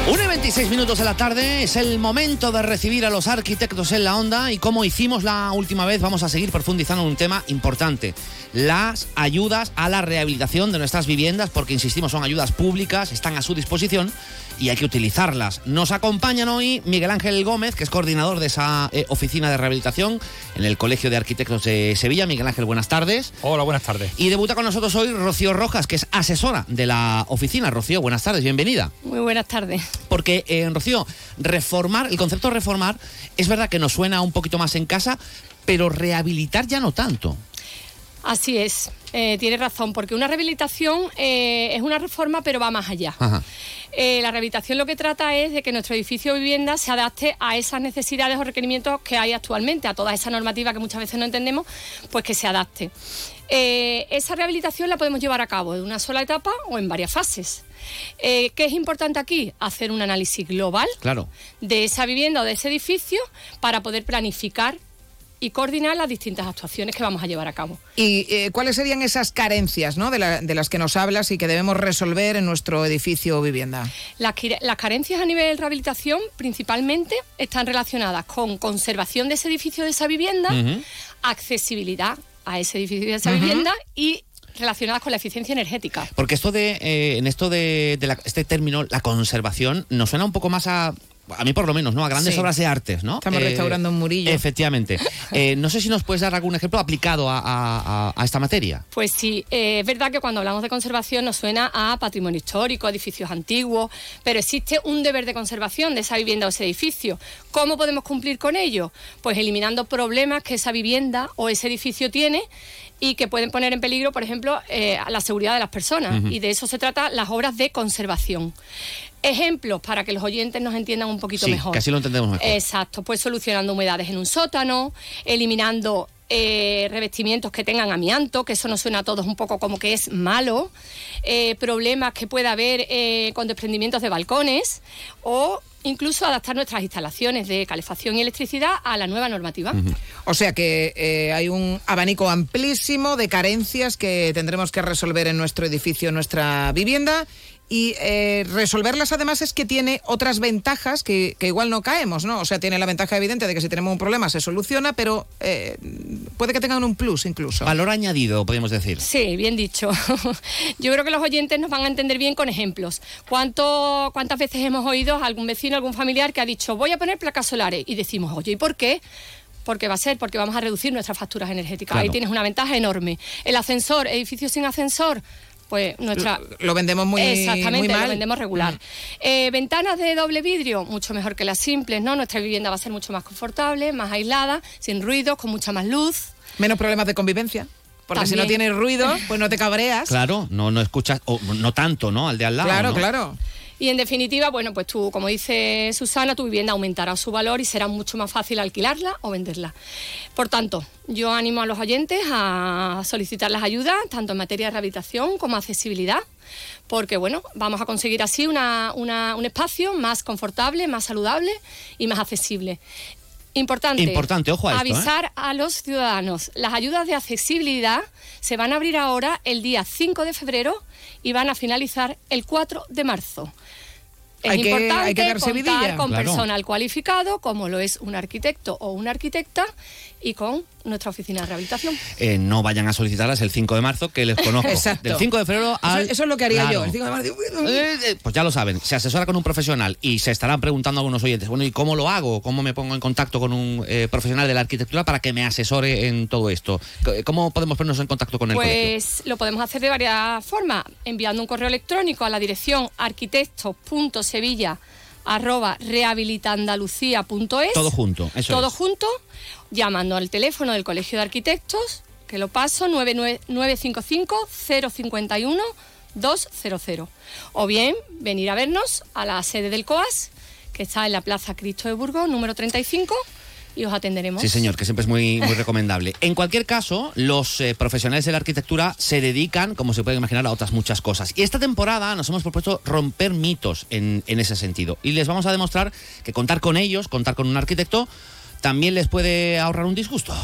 1 y 26 minutos de la tarde es el momento de recibir a los arquitectos en la onda y como hicimos la última vez vamos a seguir profundizando en un tema importante, las ayudas a la rehabilitación de nuestras viviendas porque insistimos son ayudas públicas, están a su disposición y hay que utilizarlas. Nos acompañan hoy Miguel Ángel Gómez, que es coordinador de esa eh, oficina de rehabilitación en el Colegio de Arquitectos de Sevilla. Miguel Ángel, buenas tardes. Hola, buenas tardes. Y debuta con nosotros hoy Rocío Rojas, que es asesora de la oficina. Rocío, buenas tardes, bienvenida. Muy buenas tardes. Porque, eh, Rocío, reformar, el concepto de reformar, es verdad que nos suena un poquito más en casa, pero rehabilitar ya no tanto. Así es, eh, tiene razón, porque una rehabilitación eh, es una reforma, pero va más allá. Eh, la rehabilitación lo que trata es de que nuestro edificio de vivienda se adapte a esas necesidades o requerimientos que hay actualmente, a toda esa normativa que muchas veces no entendemos, pues que se adapte. Esa rehabilitación la podemos llevar a cabo en una sola etapa o en varias fases. Eh, ¿Qué es importante aquí? Hacer un análisis global Claro. de esa vivienda o de ese edificio para poder planificar y coordinar las distintas actuaciones que vamos a llevar a cabo. ¿Y eh, cuáles serían esas carencias ¿no? de, la- de las que nos hablas y que debemos resolver en nuestro edificio o vivienda? Las, carencias a nivel de rehabilitación principalmente están relacionadas con conservación de ese edificio, de esa vivienda, accesibilidad a ese edificio, de esa vivienda y relacionadas con la eficiencia energética. Porque esto de, eh, en esto de, de la- este término, la conservación, nos suena un poco más a, a mí por lo menos, ¿no? A grandes Sí. obras de artes, ¿no? Estamos Eh, restaurando un murillo. Efectivamente. Eh, no sé si nos puedes dar algún ejemplo aplicado a, a- a- a esta materia. Pues sí, eh, es verdad que cuando hablamos de conservación nos suena a patrimonio histórico, edificios antiguos, pero existe un deber de conservación de esa vivienda o ese edificio. ¿Cómo podemos cumplir con ello? Pues eliminando problemas que esa vivienda o ese edificio tiene y que pueden poner en peligro, por ejemplo, eh, la seguridad de las personas. Y de eso se trata las obras de conservación. Ejemplos para que los oyentes nos entiendan un poquito Sí, mejor. que así lo entendemos mejor. Exacto, pues solucionando humedades en un sótano, eliminando eh, revestimientos que tengan amianto, que eso nos suena a todos un poco como que es malo, eh, problemas que pueda haber eh, con desprendimientos de balcones o incluso adaptar nuestras instalaciones de calefacción y electricidad a la nueva normativa. O sea que eh, hay un abanico amplísimo de carencias que tendremos que resolver en nuestro edificio, en nuestra vivienda. Y eh, resolverlas además es que tiene otras ventajas que, que igual no caemos, ¿no? O sea, tiene la ventaja evidente de que si tenemos un problema se soluciona, pero eh, puede que tengan un plus incluso. Valor añadido, podemos decir. Sí, bien dicho. Yo creo que los oyentes nos van a entender bien con ejemplos. ¿Cuánto, ¿Cuántas veces hemos oído a algún vecino, algún familiar que ha dicho voy a poner placas solares? Y decimos, oye, ¿y por qué? Porque va a ser, porque vamos a reducir nuestras facturas energéticas. Claro. Ahí tienes una ventaja enorme. El ascensor, edificio sin ascensor, pues nuestra... Lo vendemos muy, Exactamente, muy mal. lo vendemos regular. Eh, ventanas de doble vidrio, mucho mejor que las simples, ¿no? Nuestra vivienda va a ser mucho más confortable, más aislada, sin ruidos, con mucha más luz. Menos problemas de convivencia. Porque si no tienes ruido, pues no te cabreas. Claro, no, no escuchas, o no tanto, ¿no? Al de al lado. Claro, ¿no? claro. Y en definitiva, bueno, pues tú, como dice Susana, tu vivienda aumentará su valor y será mucho más fácil alquilarla o venderla. Por tanto, yo animo a los oyentes a solicitar las ayudas, tanto en materia de rehabilitación como accesibilidad, porque bueno, vamos a conseguir así una- una- un espacio más confortable, más saludable y más accesible. Importante, Importante, ojo a esto, ¿eh? avisar a los ciudadanos. Las ayudas de accesibilidad se van a abrir ahora el día 5 de febrero y van a finalizar el 4 de marzo. Es Hay que- importante hay que darse contar vidilla. con Claro. personal cualificado, como lo es un arquitecto o una arquitecta, y con nuestra oficina de rehabilitación. Eh, no vayan a solicitarlas el 5 de marzo, que les conozco. Exacto. Del 5 de febrero al... Eso, eso es lo que haría Claro. yo. El 5 de marzo, Eh, eh, Pues ya lo saben, se asesora con un profesional y se estarán preguntando algunos oyentes, bueno, ¿y cómo lo hago? ¿Cómo me pongo en contacto con un eh, profesional de la arquitectura para que me asesore en todo esto? ¿Cómo podemos ponernos en contacto con el colegio? Pues lo podemos hacer de varias formas, enviando un correo electrónico a la dirección arquitectos.sevilla arroba rehabilitandalucía.es Todo junto, eso todo es. junto, llamando al teléfono del Colegio de Arquitectos, que lo paso, 955-051-200. O bien venir a vernos a la sede del COAS, que está en la Plaza Cristo de Burgos, número 35, y os atenderemos. Sí, señor, que siempre es muy, muy recomendable. En cualquier caso, los eh, profesionales de la arquitectura se dedican, como se puede imaginar, a otras muchas cosas. Y esta temporada nos hemos propuesto romper mitos en, en ese sentido. Y les vamos a demostrar que contar con ellos, contar con un arquitecto, también les puede ahorrar un disgusto.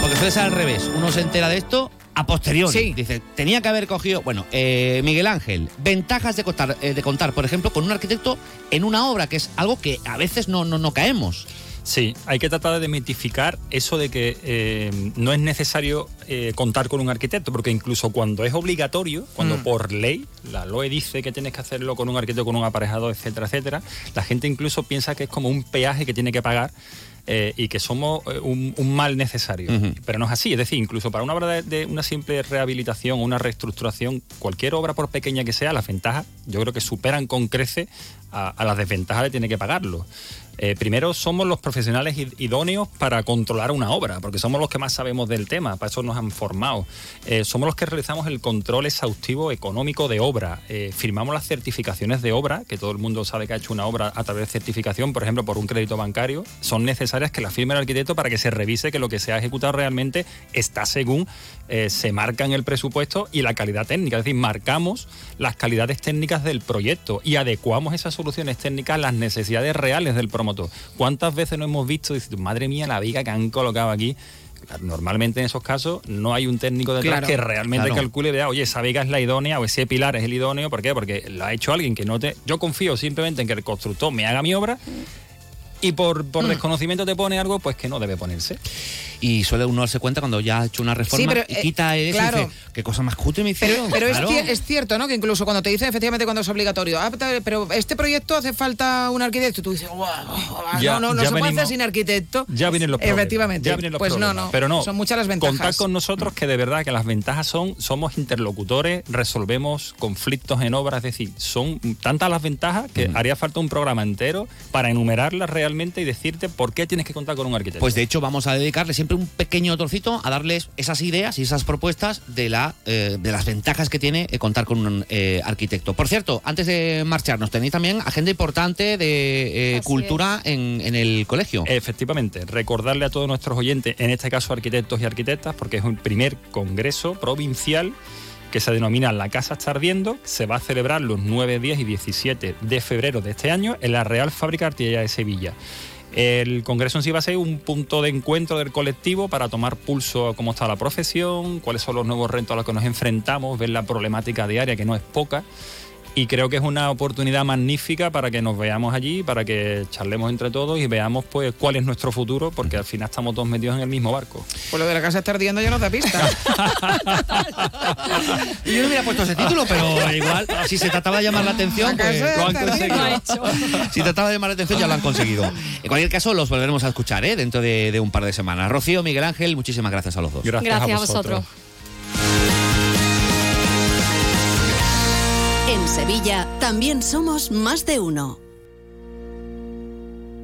Porque suele ser al revés. Uno se entera de esto a posteriori. Dice, tenía que haber cogido. Bueno, eh, Miguel Ángel, ventajas de contar, eh, de contar, por ejemplo, con un arquitecto en una obra, que es algo que a veces no, no, no caemos. Sí, hay que tratar de demitificar eso de que eh, no es necesario eh, contar con un arquitecto, porque incluso cuando es obligatorio, cuando Mm. por ley la LOE dice que tienes que hacerlo con un arquitecto, con un aparejador, etcétera, etcétera, la gente incluso piensa que es como un peaje que tiene que pagar. Eh, y que somos eh, un, un mal necesario. Pero no es así. Es decir, incluso para una obra de, de una simple rehabilitación o una reestructuración, cualquier obra, por pequeña que sea, las ventajas yo creo que superan con crece a, a las desventajas de tener que pagarlo. Eh, primero somos los profesionales id- idóneos para controlar una obra, porque somos los que más sabemos del tema, para eso nos han formado. Eh, somos los que realizamos el control exhaustivo económico de obra. Eh, firmamos las certificaciones de obra, que todo el mundo sabe que ha hecho una obra a través de certificación, por ejemplo, por un crédito bancario. Son necesarias que la firme el arquitecto para que se revise que lo que se ha ejecutado realmente está según eh, se marca en el presupuesto y la calidad técnica. Es decir, marcamos las calidades técnicas del proyecto y adecuamos esas soluciones técnicas a las necesidades reales del promotor. ¿Cuántas veces no hemos visto, dices, madre mía, la viga que han colocado aquí? Normalmente en esos casos no hay un técnico detrás Claro, que realmente claro. calcule y vea, oye, esa viga es la idónea o ese pilar es el idóneo. ¿Por qué? Porque lo ha hecho alguien que no te... Yo confío simplemente en que el constructor me haga mi obra y por, Mm. por desconocimiento te pone algo pues que no debe ponerse. Y suele uno darse cuenta cuando ya ha hecho una reforma Sí, pero, y eh, quita eso claro. y dice, qué cosa más cutre me hicieron. pero es, Claro. cier- es cierto, ¿no? Que incluso cuando te dicen efectivamente cuando es obligatorio, ah, pero este proyecto hace falta un arquitecto, tú dices, "Guau, guau, Ya- no, no, no se puede venimos- hacer sin arquitecto. Ya vienen los problemas. Efectivamente. Ya vienen los pues problemas. no, no. Pero no. Son muchas las ventajas. Contad con nosotros que de verdad que las ventajas son, somos interlocutores, resolvemos conflictos en obras, es decir, son tantas las ventajas que haría falta un programa entero para enumerarlas realmente realmente y decirte por qué tienes que contar con un arquitecto. Pues de hecho vamos a dedicarle siempre un pequeño trocito a darles esas ideas y esas propuestas de, la, eh, de las ventajas que tiene eh, contar con un eh, arquitecto. Por cierto, antes de marcharnos, tenéis también agenda importante de eh, cultura en, en el colegio. Efectivamente, recordarle a todos nuestros oyentes, en este caso arquitectos y arquitectas, porque es un primer congreso provincial que se denomina La Casa está ardiendo, se va a celebrar los 9, 10 y 17 de febrero de este año en la Real Fábrica Artillería de Sevilla. El congreso en sí va a ser un punto de encuentro del colectivo para tomar pulso a cómo está la profesión, cuáles son los nuevos retos a los que nos enfrentamos, ver la problemática diaria que no es poca. Y creo que es una oportunidad magnífica para que nos veamos allí, para que charlemos entre todos y veamos pues cuál es nuestro futuro, porque al final estamos todos metidos en el mismo barco. Pues lo de la casa está ardiendo ya no da pista. Yo no hubiera puesto ese título, pero igual, si se trataba de llamar la atención, La pues, lo han conseguido. Si trataba de llamar la atención, ya lo han conseguido. En cualquier caso, los volveremos a escuchar ¿eh? dentro de, de un par de semanas. Rocío, Miguel Ángel, muchísimas gracias a los dos. Gracias a vosotros. Sevilla también somos más de uno.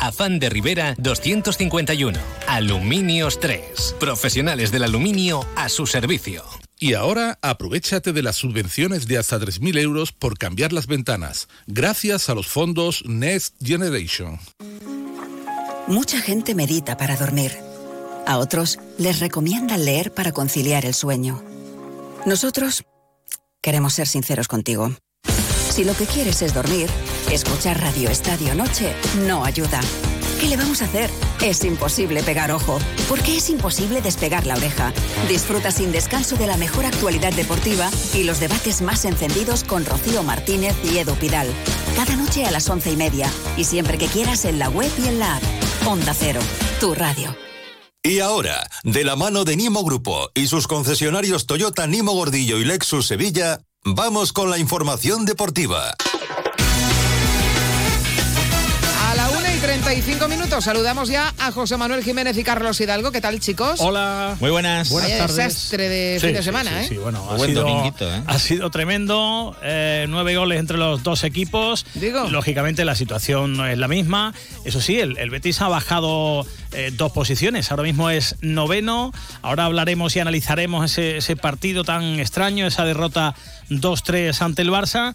Afán de Rivera 251. Aluminios 3. Profesionales del aluminio a su servicio. Y ahora aprovechate de las subvenciones de hasta 3.000 euros por cambiar las ventanas, gracias a los fondos Next Generation. Mucha gente medita para dormir. A otros les recomiendan leer para conciliar el sueño. Nosotros queremos ser sinceros contigo. Si lo que quieres es dormir, escuchar Radio Estadio Noche no ayuda. ¿Qué le vamos a hacer? Es imposible pegar ojo, porque es imposible despegar la oreja. Disfruta sin descanso de la mejor actualidad deportiva y los debates más encendidos con Rocío Martínez y Edu Pidal. Cada noche a las once y media y siempre que quieras en la web y en la app. Onda Cero, tu radio. Y ahora, de la mano de Nimo Grupo y sus concesionarios Toyota Nimo Gordillo y Lexus Sevilla, vamos con la información deportiva. A la 1 y 35 minutos saludamos ya a José Manuel Jiménez y Carlos Hidalgo. ¿Qué tal, chicos? Hola. Muy buenas. Vaya desastre de Sí, fin de semana, sí, ¿eh? sí, bueno, ha Buen sido, dominguito, ¿eh? ha sido tremendo. eh, nueve goles entre los dos equipos. Lógicamente la situación no es la misma. Eso sí, el, el Betis ha bajado eh, dos posiciones. Ahora mismo es noveno. Ahora hablaremos y analizaremos ese, ese partido tan extraño, esa derrota 2-3 ante el Barça.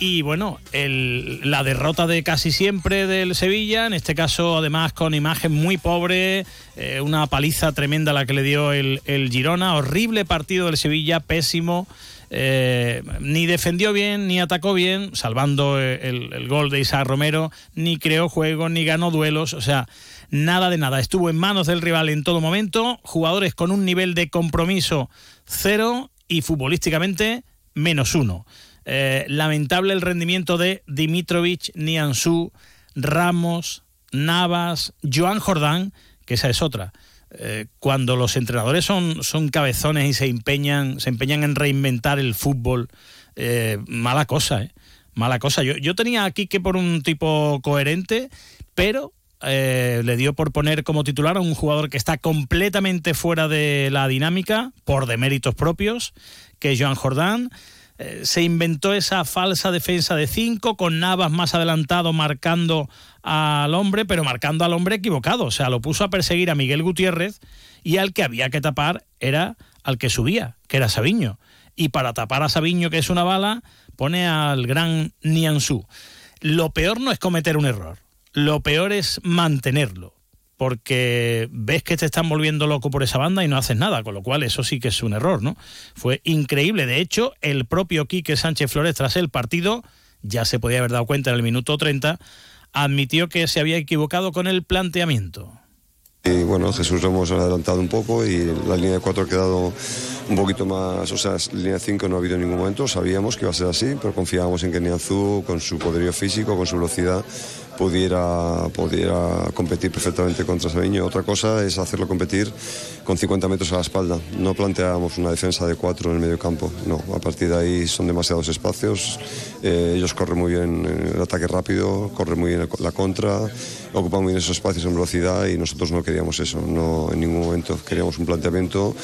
Y bueno, el- la derrota de casi siempre del Sevilla, en este caso además con imagen muy pobre, eh, una paliza tremenda la que le dio el, el Girona, horrible partido del Sevilla, pésimo, eh, ni defendió bien, ni atacó bien, salvando eh, el, el gol de Isaac Romero, ni creó juego, ni ganó duelos, o sea, nada de nada, estuvo en manos del rival en todo momento, jugadores con un nivel de compromiso cero y futbolísticamente menos uno. Eh, lamentable el rendimiento de Dimitrovic, Nianzú, Ramos, Navas, Joan Jordán, que esa es otra. Eh, cuando los entrenadores son, son cabezones y se empeñan, se empeñan en reinventar el fútbol, eh, mala cosa, ¿eh? Mala cosa. Yo, yo tenía aquí que por un tipo coherente, pero le dio por poner como titular a un jugador que está completamente fuera de la dinámica, por deméritos propios, que Joan Jordán. Eh, se inventó esa falsa defensa de cinco con Navas más adelantado marcando al hombre, pero marcando al hombre equivocado. O sea, lo puso a perseguir a Miguel Gutiérrez y al que había que tapar era al que subía, que era Sabiño. Y para tapar a Sabiño, que es una bala, pone al gran Nianzú. Lo peor no es cometer un error, lo peor es mantenerlo porque ves que te están volviendo loco por esa banda y no haces nada, con lo cual eso sí que es un error, ¿no? Fue increíble. De hecho, el propio Quique Sánchez Flores, tras el partido, ya se podía haber dado cuenta en el minuto 30, admitió que se había equivocado con el planteamiento. Y bueno, Jesús lo hemos adelantado un poco y la línea de 4 ha quedado un poquito más, o sea, línea 5 no ha habido en ningún momento, sabíamos que iba a ser así, pero confiábamos en que Nianzú, con su poderío físico, con su velocidad, pudiera, pudiera competir perfectamente contra Sabiño. Otra cosa es hacerlo competir con 50 metros a la espalda. No planteábamos una defensa de cuatro en el medio campo, no. A partir de ahí son demasiados espacios. Eh, ellos corren muy bien el ataque rápido, corren muy bien la contra, ocupan muy bien esos espacios en velocidad y nosotros no queríamos eso, no en ningún momento. Queríamos un planteamiento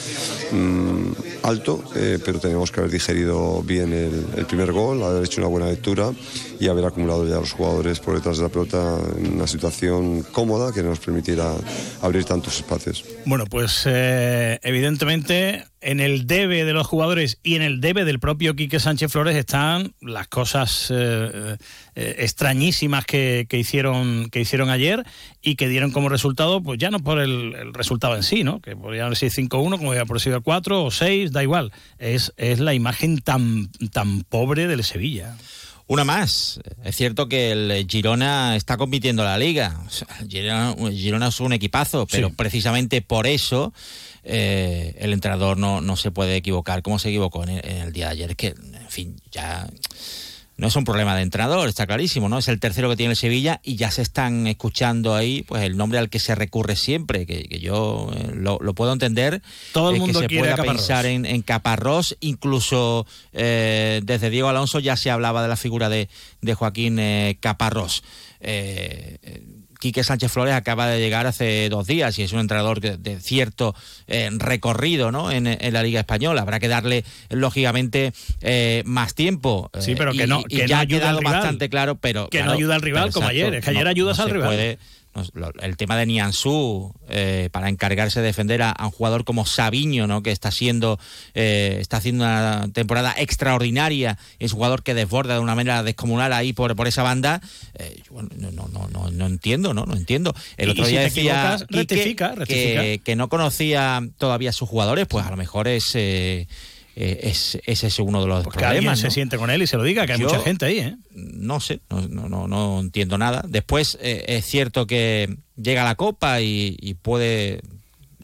mm, alto, eh, pero teníamos que haber digerido bien el, primer gol, haber hecho una buena lectura y haber acumulado ya los jugadores por detrás de la pelota en una situación cómoda que nos permitiera abrir tantos espacios. Bueno, pues eh, evidentemente en el debe de los jugadores y en el debe del propio Quique Sánchez Flores están las cosas eh, eh, extrañísimas que, hicieron que hicieron ayer y que dieron como resultado, pues ya no por el, resultado en sí, ¿no? Que podría haber sido 5-1, como haber sido 4 o 6, da igual. Es, es la imagen tan, tan pobre del Sevilla. Una más. Es cierto que el Girona está compitiendo en la liga. O sea, Girona, Girona es un equipazo, pero Sí. precisamente por eso eh, el entrenador no, no se puede equivocar como se equivocó en el, en el día de ayer. Es que, en fin, ya no es un problema de entrenador, está clarísimo, ¿no? Es el tercero que tiene el Sevilla y ya se están escuchando ahí pues el nombre al que se recurre siempre, que, que yo eh, lo, lo puedo entender. Todo el eh, mundo que se quiere a pueda Caparrós. pensar en, en Caparrós, incluso eh, desde Diego Alonso ya se hablaba de la figura de, de Joaquín eh, Caparrós. Eh, Quique Sánchez Flores acaba de llegar hace dos días y es un entrenador de, cierto eh, recorrido ¿no? en, en la Liga Española. Habrá que darle, lógicamente, eh, más tiempo. Sí, Eh, pero que no- y que no ya ha ayuda al quedado rival. bastante claro, pero. Que no ayuda al rival como ayer, es que ayer ayudas al rival. puede- no, el tema de Nianzú eh, para encargarse de defender a, a un jugador como Sabiño, ¿no? que está siendo eh, está haciendo una temporada extraordinaria, es un jugador que desborda de una manera descomunal ahí por, por esa banda. eh, bueno, no, no, no, no, no entiendo, ¿no, no entiendo. El otro día decía rectifica. Que, que no conocía todavía a sus jugadores, pues a lo mejor es eh, es, ese es uno de los Que alguien problemas. se siente con él y se lo diga, que hay mucha gente ahí, ¿eh? no sé, no, no, no, no entiendo nada. Después eh, es cierto que llega la Copa y, y puede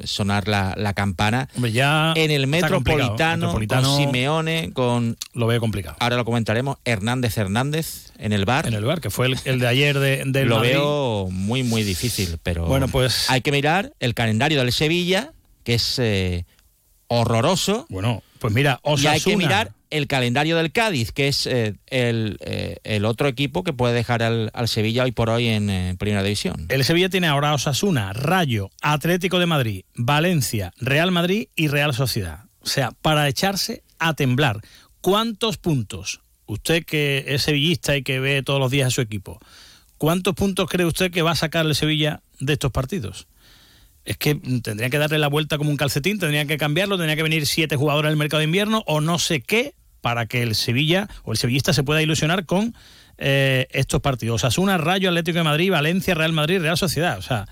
sonar la, la campana Hombre, ya en el. Metropolitano, Metropolitano con Simeone, con... Lo veo complicado. Ahora lo comentaremos, Hernández Hernández en el bar. En el bar, que fue el, el de ayer de, del lo Madrid. veo muy, muy difícil, pero Bueno, pues- hay que mirar el calendario del Sevilla, que es eh, horroroso. Bueno, pues mira, Y hay que Osasuna. mirar el calendario del Cádiz, que es eh, el, eh, el otro equipo que puede dejar al, al Sevilla hoy por hoy en eh, Primera División. El Sevilla tiene ahora Osasuna, Rayo, Atlético de Madrid, Valencia, Real Madrid y Real Sociedad. O sea, para echarse a temblar. ¿Cuántos puntos? Usted que es sevillista y que ve todos los días a su equipo, ¿cuántos puntos cree usted que va a sacar el Sevilla de estos partidos? Es que mm, tendría que darle la vuelta como un calcetín, tendría que cambiarlo, tendría que venir siete jugadores al mercado de invierno o no sé qué para que el Sevilla o el sevillista se pueda ilusionar con eh, estos partidos. Osasuna, Rayo, Atlético de Madrid, Valencia, Real Madrid, Real Sociedad. O sea,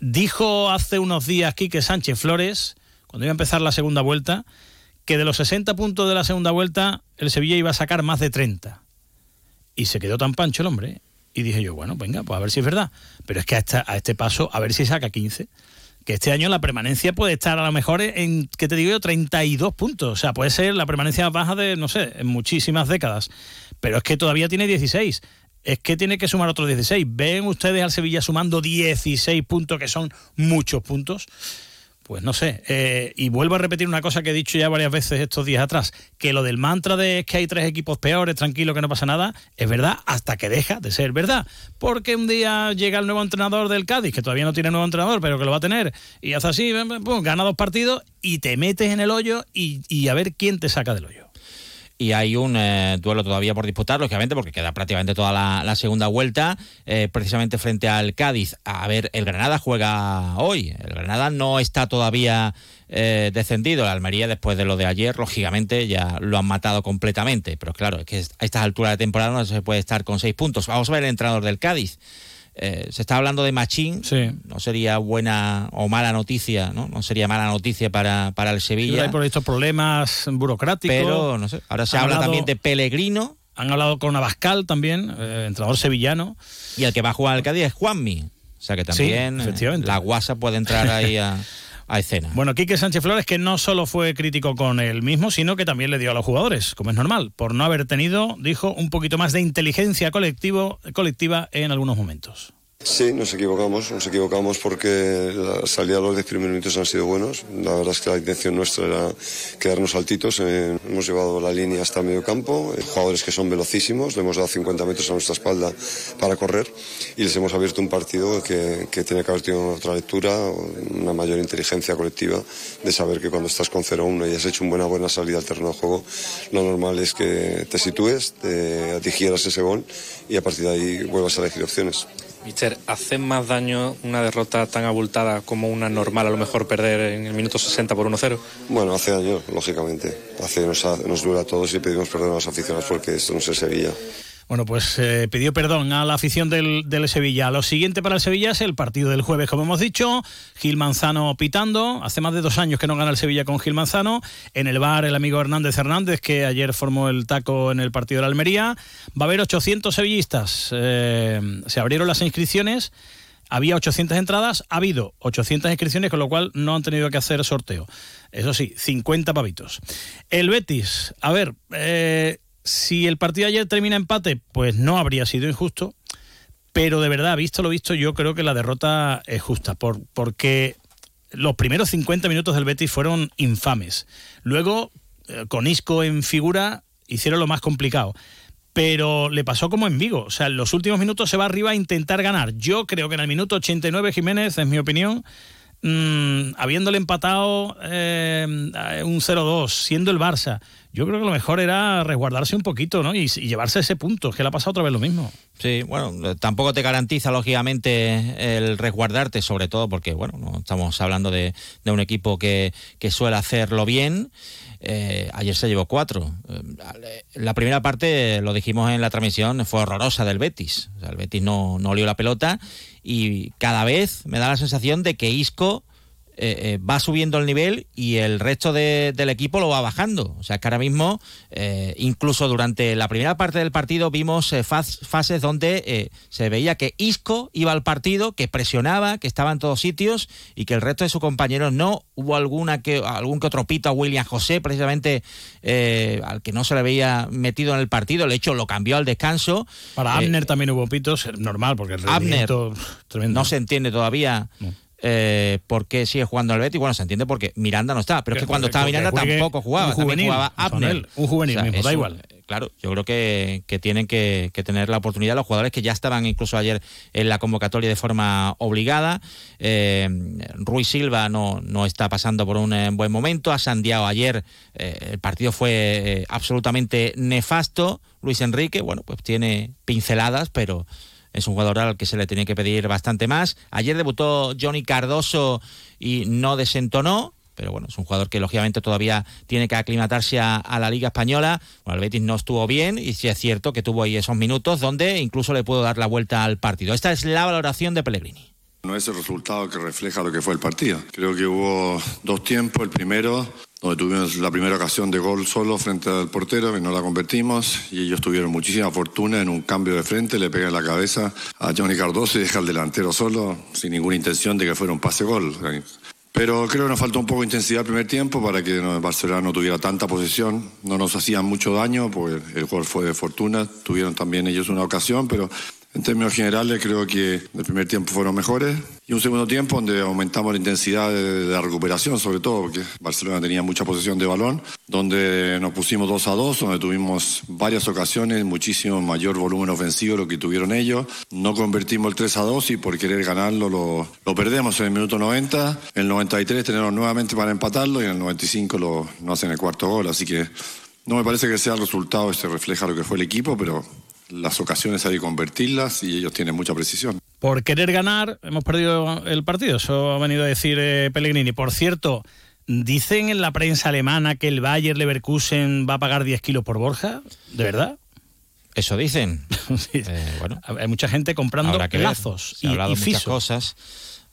dijo hace unos días Quique Sánchez Flores, cuando iba a empezar la segunda vuelta, que de los 60 puntos de la segunda vuelta el Sevilla iba a sacar más de 30. Y se quedó tan pancho el hombre. Y dije yo, bueno, venga, pues a ver si es verdad. Pero es que a, esta- a este paso, a ver si saca 15. Que este año la permanencia puede estar a lo mejor en, ¿qué te digo yo? 32 puntos. O sea, puede ser la permanencia baja de, no sé, en muchísimas décadas. Pero es que todavía tiene 16. Es que tiene que sumar otros 16. ¿Ven ustedes al Sevilla sumando 16 puntos, que son muchos puntos? Pues no sé. eh, y vuelvo a repetir una cosa que he dicho ya varias veces estos días atrás, que lo del mantra de que hay tres equipos peores, tranquilo, que no pasa nada, es verdad hasta que deja de ser verdad. Porque un día llega el nuevo entrenador del Cádiz, que todavía no tiene nuevo entrenador, pero que lo va a tener, y hace así, pum, gana dos partidos y te metes en el hoyo y a ver quién te saca del hoyo. Y hay un eh, duelo todavía por disputar, lógicamente, porque queda prácticamente toda la, la segunda vuelta, eh, precisamente frente al Cádiz. A ver, el Granada juega hoy. El Granada no está todavía eh, descendido. El Almería, después de lo de ayer, lógicamente ya lo han matado completamente. Pero claro, es que a estas alturas de temporada no se puede estar con seis puntos. Vamos a ver el entrenador del Cádiz. Eh, se está hablando de Machín, no sería buena o mala noticia, ¿no? No sería mala noticia para, para el Sevilla. Hay por estos problemas burocráticos. Pero, no sé, ahora se habla hablado- también de Pellegrino. Han hablado con Abascal también, eh, entrenador sevillano. Y el que va a jugar al Cádiz es Juanmi. O sea que Sí, también eh, efectivamente. la guasa puede entrar ahí a, Bueno, Quique Sánchez Flores que no solo fue crítico con él mismo, sino que también le dio a los jugadores, como es normal, por no haber tenido, dijo, un poquito más de inteligencia colectivo, colectiva en algunos momentos. Sí, nos equivocamos, nos equivocamos porque la salida de los 10 primeros minutos han sido buenos. La verdad es que la intención nuestra era quedarnos altitos. Eh, hemos llevado la línea hasta medio campo, eh, jugadores que son velocísimos, le hemos dado 50 metros a nuestra espalda para correr y les hemos abierto un partido que, que tiene que haber tenido otra lectura, una mayor inteligencia colectiva de saber que cuando estás con 0-1 y has hecho una buena, buena salida al terreno de juego, lo normal es que te sitúes, te digieras ese gol y a partir de ahí vuelvas a elegir opciones. Mister, ¿hace más daño una derrota tan abultada como una normal, a lo mejor perder en el minuto 60 por 1-0? Bueno, hace daño, lógicamente. Hace, nos, nos a todos y pedimos perdón a los aficionados porque esto no se Sevilla. Bueno, pues eh, pidió perdón a la afición del, Sevilla. Lo siguiente para el Sevilla es el partido del jueves, como hemos dicho. Gil Manzano pitando. Hace más de dos años que no gana el Sevilla con Gil Manzano. En el bar, el amigo Hernández Hernández, que ayer formó el taco en el partido de la Almería. Va a haber 800 sevillistas. Eh, se abrieron las inscripciones. Había 800 entradas, ha habido 800 inscripciones, con lo cual no han tenido que hacer sorteo. Eso sí, 50 pavitos. El Betis, a ver, eh, si el partido ayer termina empate, pues no habría sido injusto. Pero de verdad, visto lo visto, yo creo que la derrota es justa. Por, porque los primeros 50 minutos del Betis fueron infames. Luego, eh, con Isco en figura, hicieron lo más complicado. Pero le pasó como en Vigo. O sea, en los últimos minutos se va arriba a intentar ganar. Yo creo que en el minuto 89, Jiménez, es mi opinión, mmm, habiéndole empatado eh, un 0-2, siendo el Barça, yo creo que lo mejor era resguardarse un poquito, ¿no? Y, llevarse ese punto, que le ha pasado otra vez lo mismo. Sí, bueno, tampoco te garantiza, lógicamente, el resguardarte, sobre todo porque, bueno, no estamos hablando de, de un equipo que, que suele hacerlo bien. Eh, ayer se llevó cuatro. Eh, la primera parte, lo dijimos en la transmisión, fue horrorosa del Betis. O sea, el Betis no, no olió la pelota y cada vez me da la sensación de que Isco eh, eh, va subiendo el nivel y el resto de, del equipo lo va bajando. O sea que ahora mismo, eh, incluso durante la primera parte del partido, vimos faz, fases donde se veía que Isco iba al partido, que presionaba, que estaba en todos sitios y que el resto de sus compañeros no. Hubo alguna que, algún que otro pito a William José, precisamente al que no se le veía metido en el partido. De hecho, lo cambió al descanso. Para Abner también hubo pitos, normal, porque el Abner no se entiende todavía. No eh, por qué sigue jugando al Betis. Bueno, se entiende porque Miranda no está, pero es que cuando estaba Miranda tampoco jugaba, un juvenil, también jugaba Abner. Un juvenil o sea, mismo, da igual. Claro, yo creo que, que tienen que, que, tener la oportunidad los jugadores que ya estaban incluso ayer en la convocatoria de forma obligada. Eh, Ruiz Silva no, no está pasando por un eh, buen momento. A Santiago ayer eh, el partido fue eh, absolutamente nefasto. Luis Enrique, bueno, pues tiene pinceladas, pero es un jugador al que se le tiene que pedir bastante más. Ayer debutó Johnny Cardoso y no desentonó, pero bueno, es un jugador que lógicamente todavía tiene que aclimatarse a, a, la Liga Española. Bueno, el Betis no estuvo bien y sí es cierto que tuvo ahí esos minutos donde incluso le puedo dar la vuelta al partido. Esta es la valoración de Pellegrini. No es el resultado que refleja lo que fue el partido. Creo que hubo dos tiempos. El primero, donde tuvimos la primera ocasión de gol solo frente al portero, que no la convertimos, y ellos tuvieron muchísima fortuna en un cambio de frente, le pegan la cabeza a Johnny Cardoso y deja al delantero solo, sin ninguna intención de que fuera un pase-gol. Pero creo que nos faltó un poco de intensidad el primer tiempo para que Barcelona no tuviera tanta posesión. No nos hacían mucho daño, porque el gol fue de fortuna. Tuvieron también ellos una ocasión, pero en términos generales creo que el primer tiempo fueron mejores y un segundo tiempo donde aumentamos la intensidad de la recuperación, sobre todo porque Barcelona tenía mucha posesión de balón, donde nos pusimos 2 a 2, donde tuvimos varias ocasiones, muchísimo mayor volumen ofensivo lo que tuvieron ellos. No convertimos el 3 a 2 y por querer ganarlo lo, lo perdemos en el minuto 90. En el 93 tenemos nuevamente para empatarlo y en el 95 lo, no hacen el cuarto gol, así que no me parece que sea el resultado, este refleja lo que fue el equipo, pero las ocasiones hay que convertirlas y ellos tienen mucha precisión. Por querer ganar, hemos perdido el partido. Eso ha venido a decir eh, Pellegrini. Por cierto, dicen en la prensa alemana que el Bayer Leverkusen va a pagar 10 kilos por Borja. ¿De verdad? Eso dicen. sí. eh, bueno, hay mucha gente comprando lazos Se ha y, hablado y muchas cosas.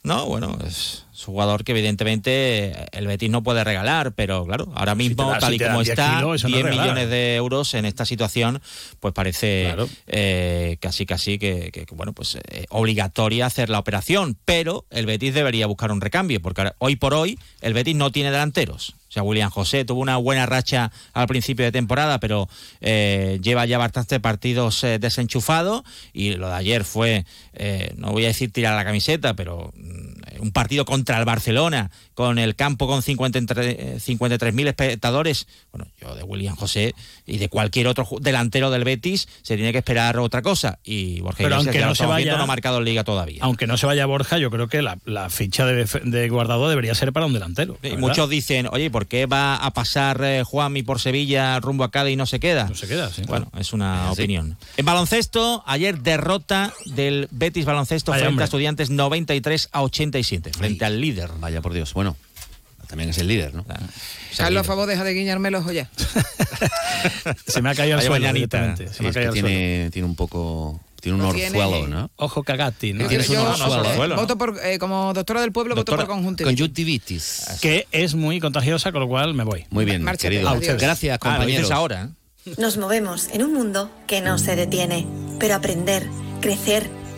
No, bueno, es jugador que evidentemente el Betis no puede regalar, pero claro, ahora mismo, tal y como está, 10, millones de euros en esta situación, pues parece eh, casi casi que, bueno, pues eh, obligatoria hacer la operación, pero el Betis debería buscar un recambio, porque hoy por hoy el Betis no tiene delanteros. O sea, William José tuvo una buena racha al principio de temporada, pero eh, lleva ya bastantes partidos eh, desenchufados y lo de ayer fue, eh, no voy a decir tirar la camiseta, pero mm, un partido contra el Barcelona con el campo con 53.000 espectadores. Bueno, yo de William José y de cualquier otro delantero del Betis se tiene que esperar otra cosa. Y Borja Pero aunque no se vaya, no ha marcado en Liga todavía. Aunque no se vaya Borja, yo creo que la, ficha de, guardado debería ser para un delantero. Y muchos dicen, oye, ¿por qué va a pasar eh, Juanmi por Sevilla rumbo a Cádiz y no se queda? No se queda, sí. Bueno, es una opinión. En baloncesto, ayer derrota del Betis Baloncesto frente a Estudiantes 93 a 87, frente al líder. Vaya por Dios. Bueno, también es el líder, ¿no? Carlos, a favor, deja de guiñarme los ojos se me ha caído el suelo. Se me ha caído tiene, tiene un poco tiene un orzuelo, ¿no? Ojo cagati, ¿no? Tienes un orzuelo. Voto por, eh, como doctora del pueblo, voto por conjuntivitis. Conjuntivitis. Que es muy contagiosa, con lo cual me voy. Muy bien, querido. Gracias, ah, compañeros. ahora. ¿eh? Nos movemos en un mundo que no se detiene, pero aprender, crecer,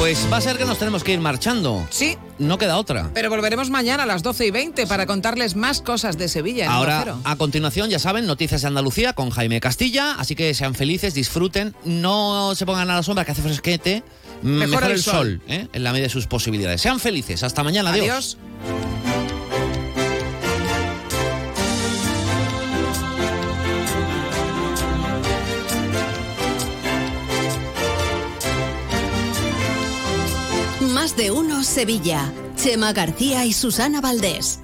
Pues va a ser que nos tenemos que ir marchando. Sí. No queda otra. Pero volveremos mañana a las 12 y 20 para contarles más cosas de Sevilla. Ahora, a continuación, ya saben, noticias de Andalucía con Jaime Castilla. Así que sean felices, disfruten. No se pongan a la sombra, que hace fresquete. Mejor, el, sol, ¿eh? en la medida de sus posibilidades. Sean felices. Hasta mañana. Adiós. De uno Sevilla. Chema García y Susana Valdés.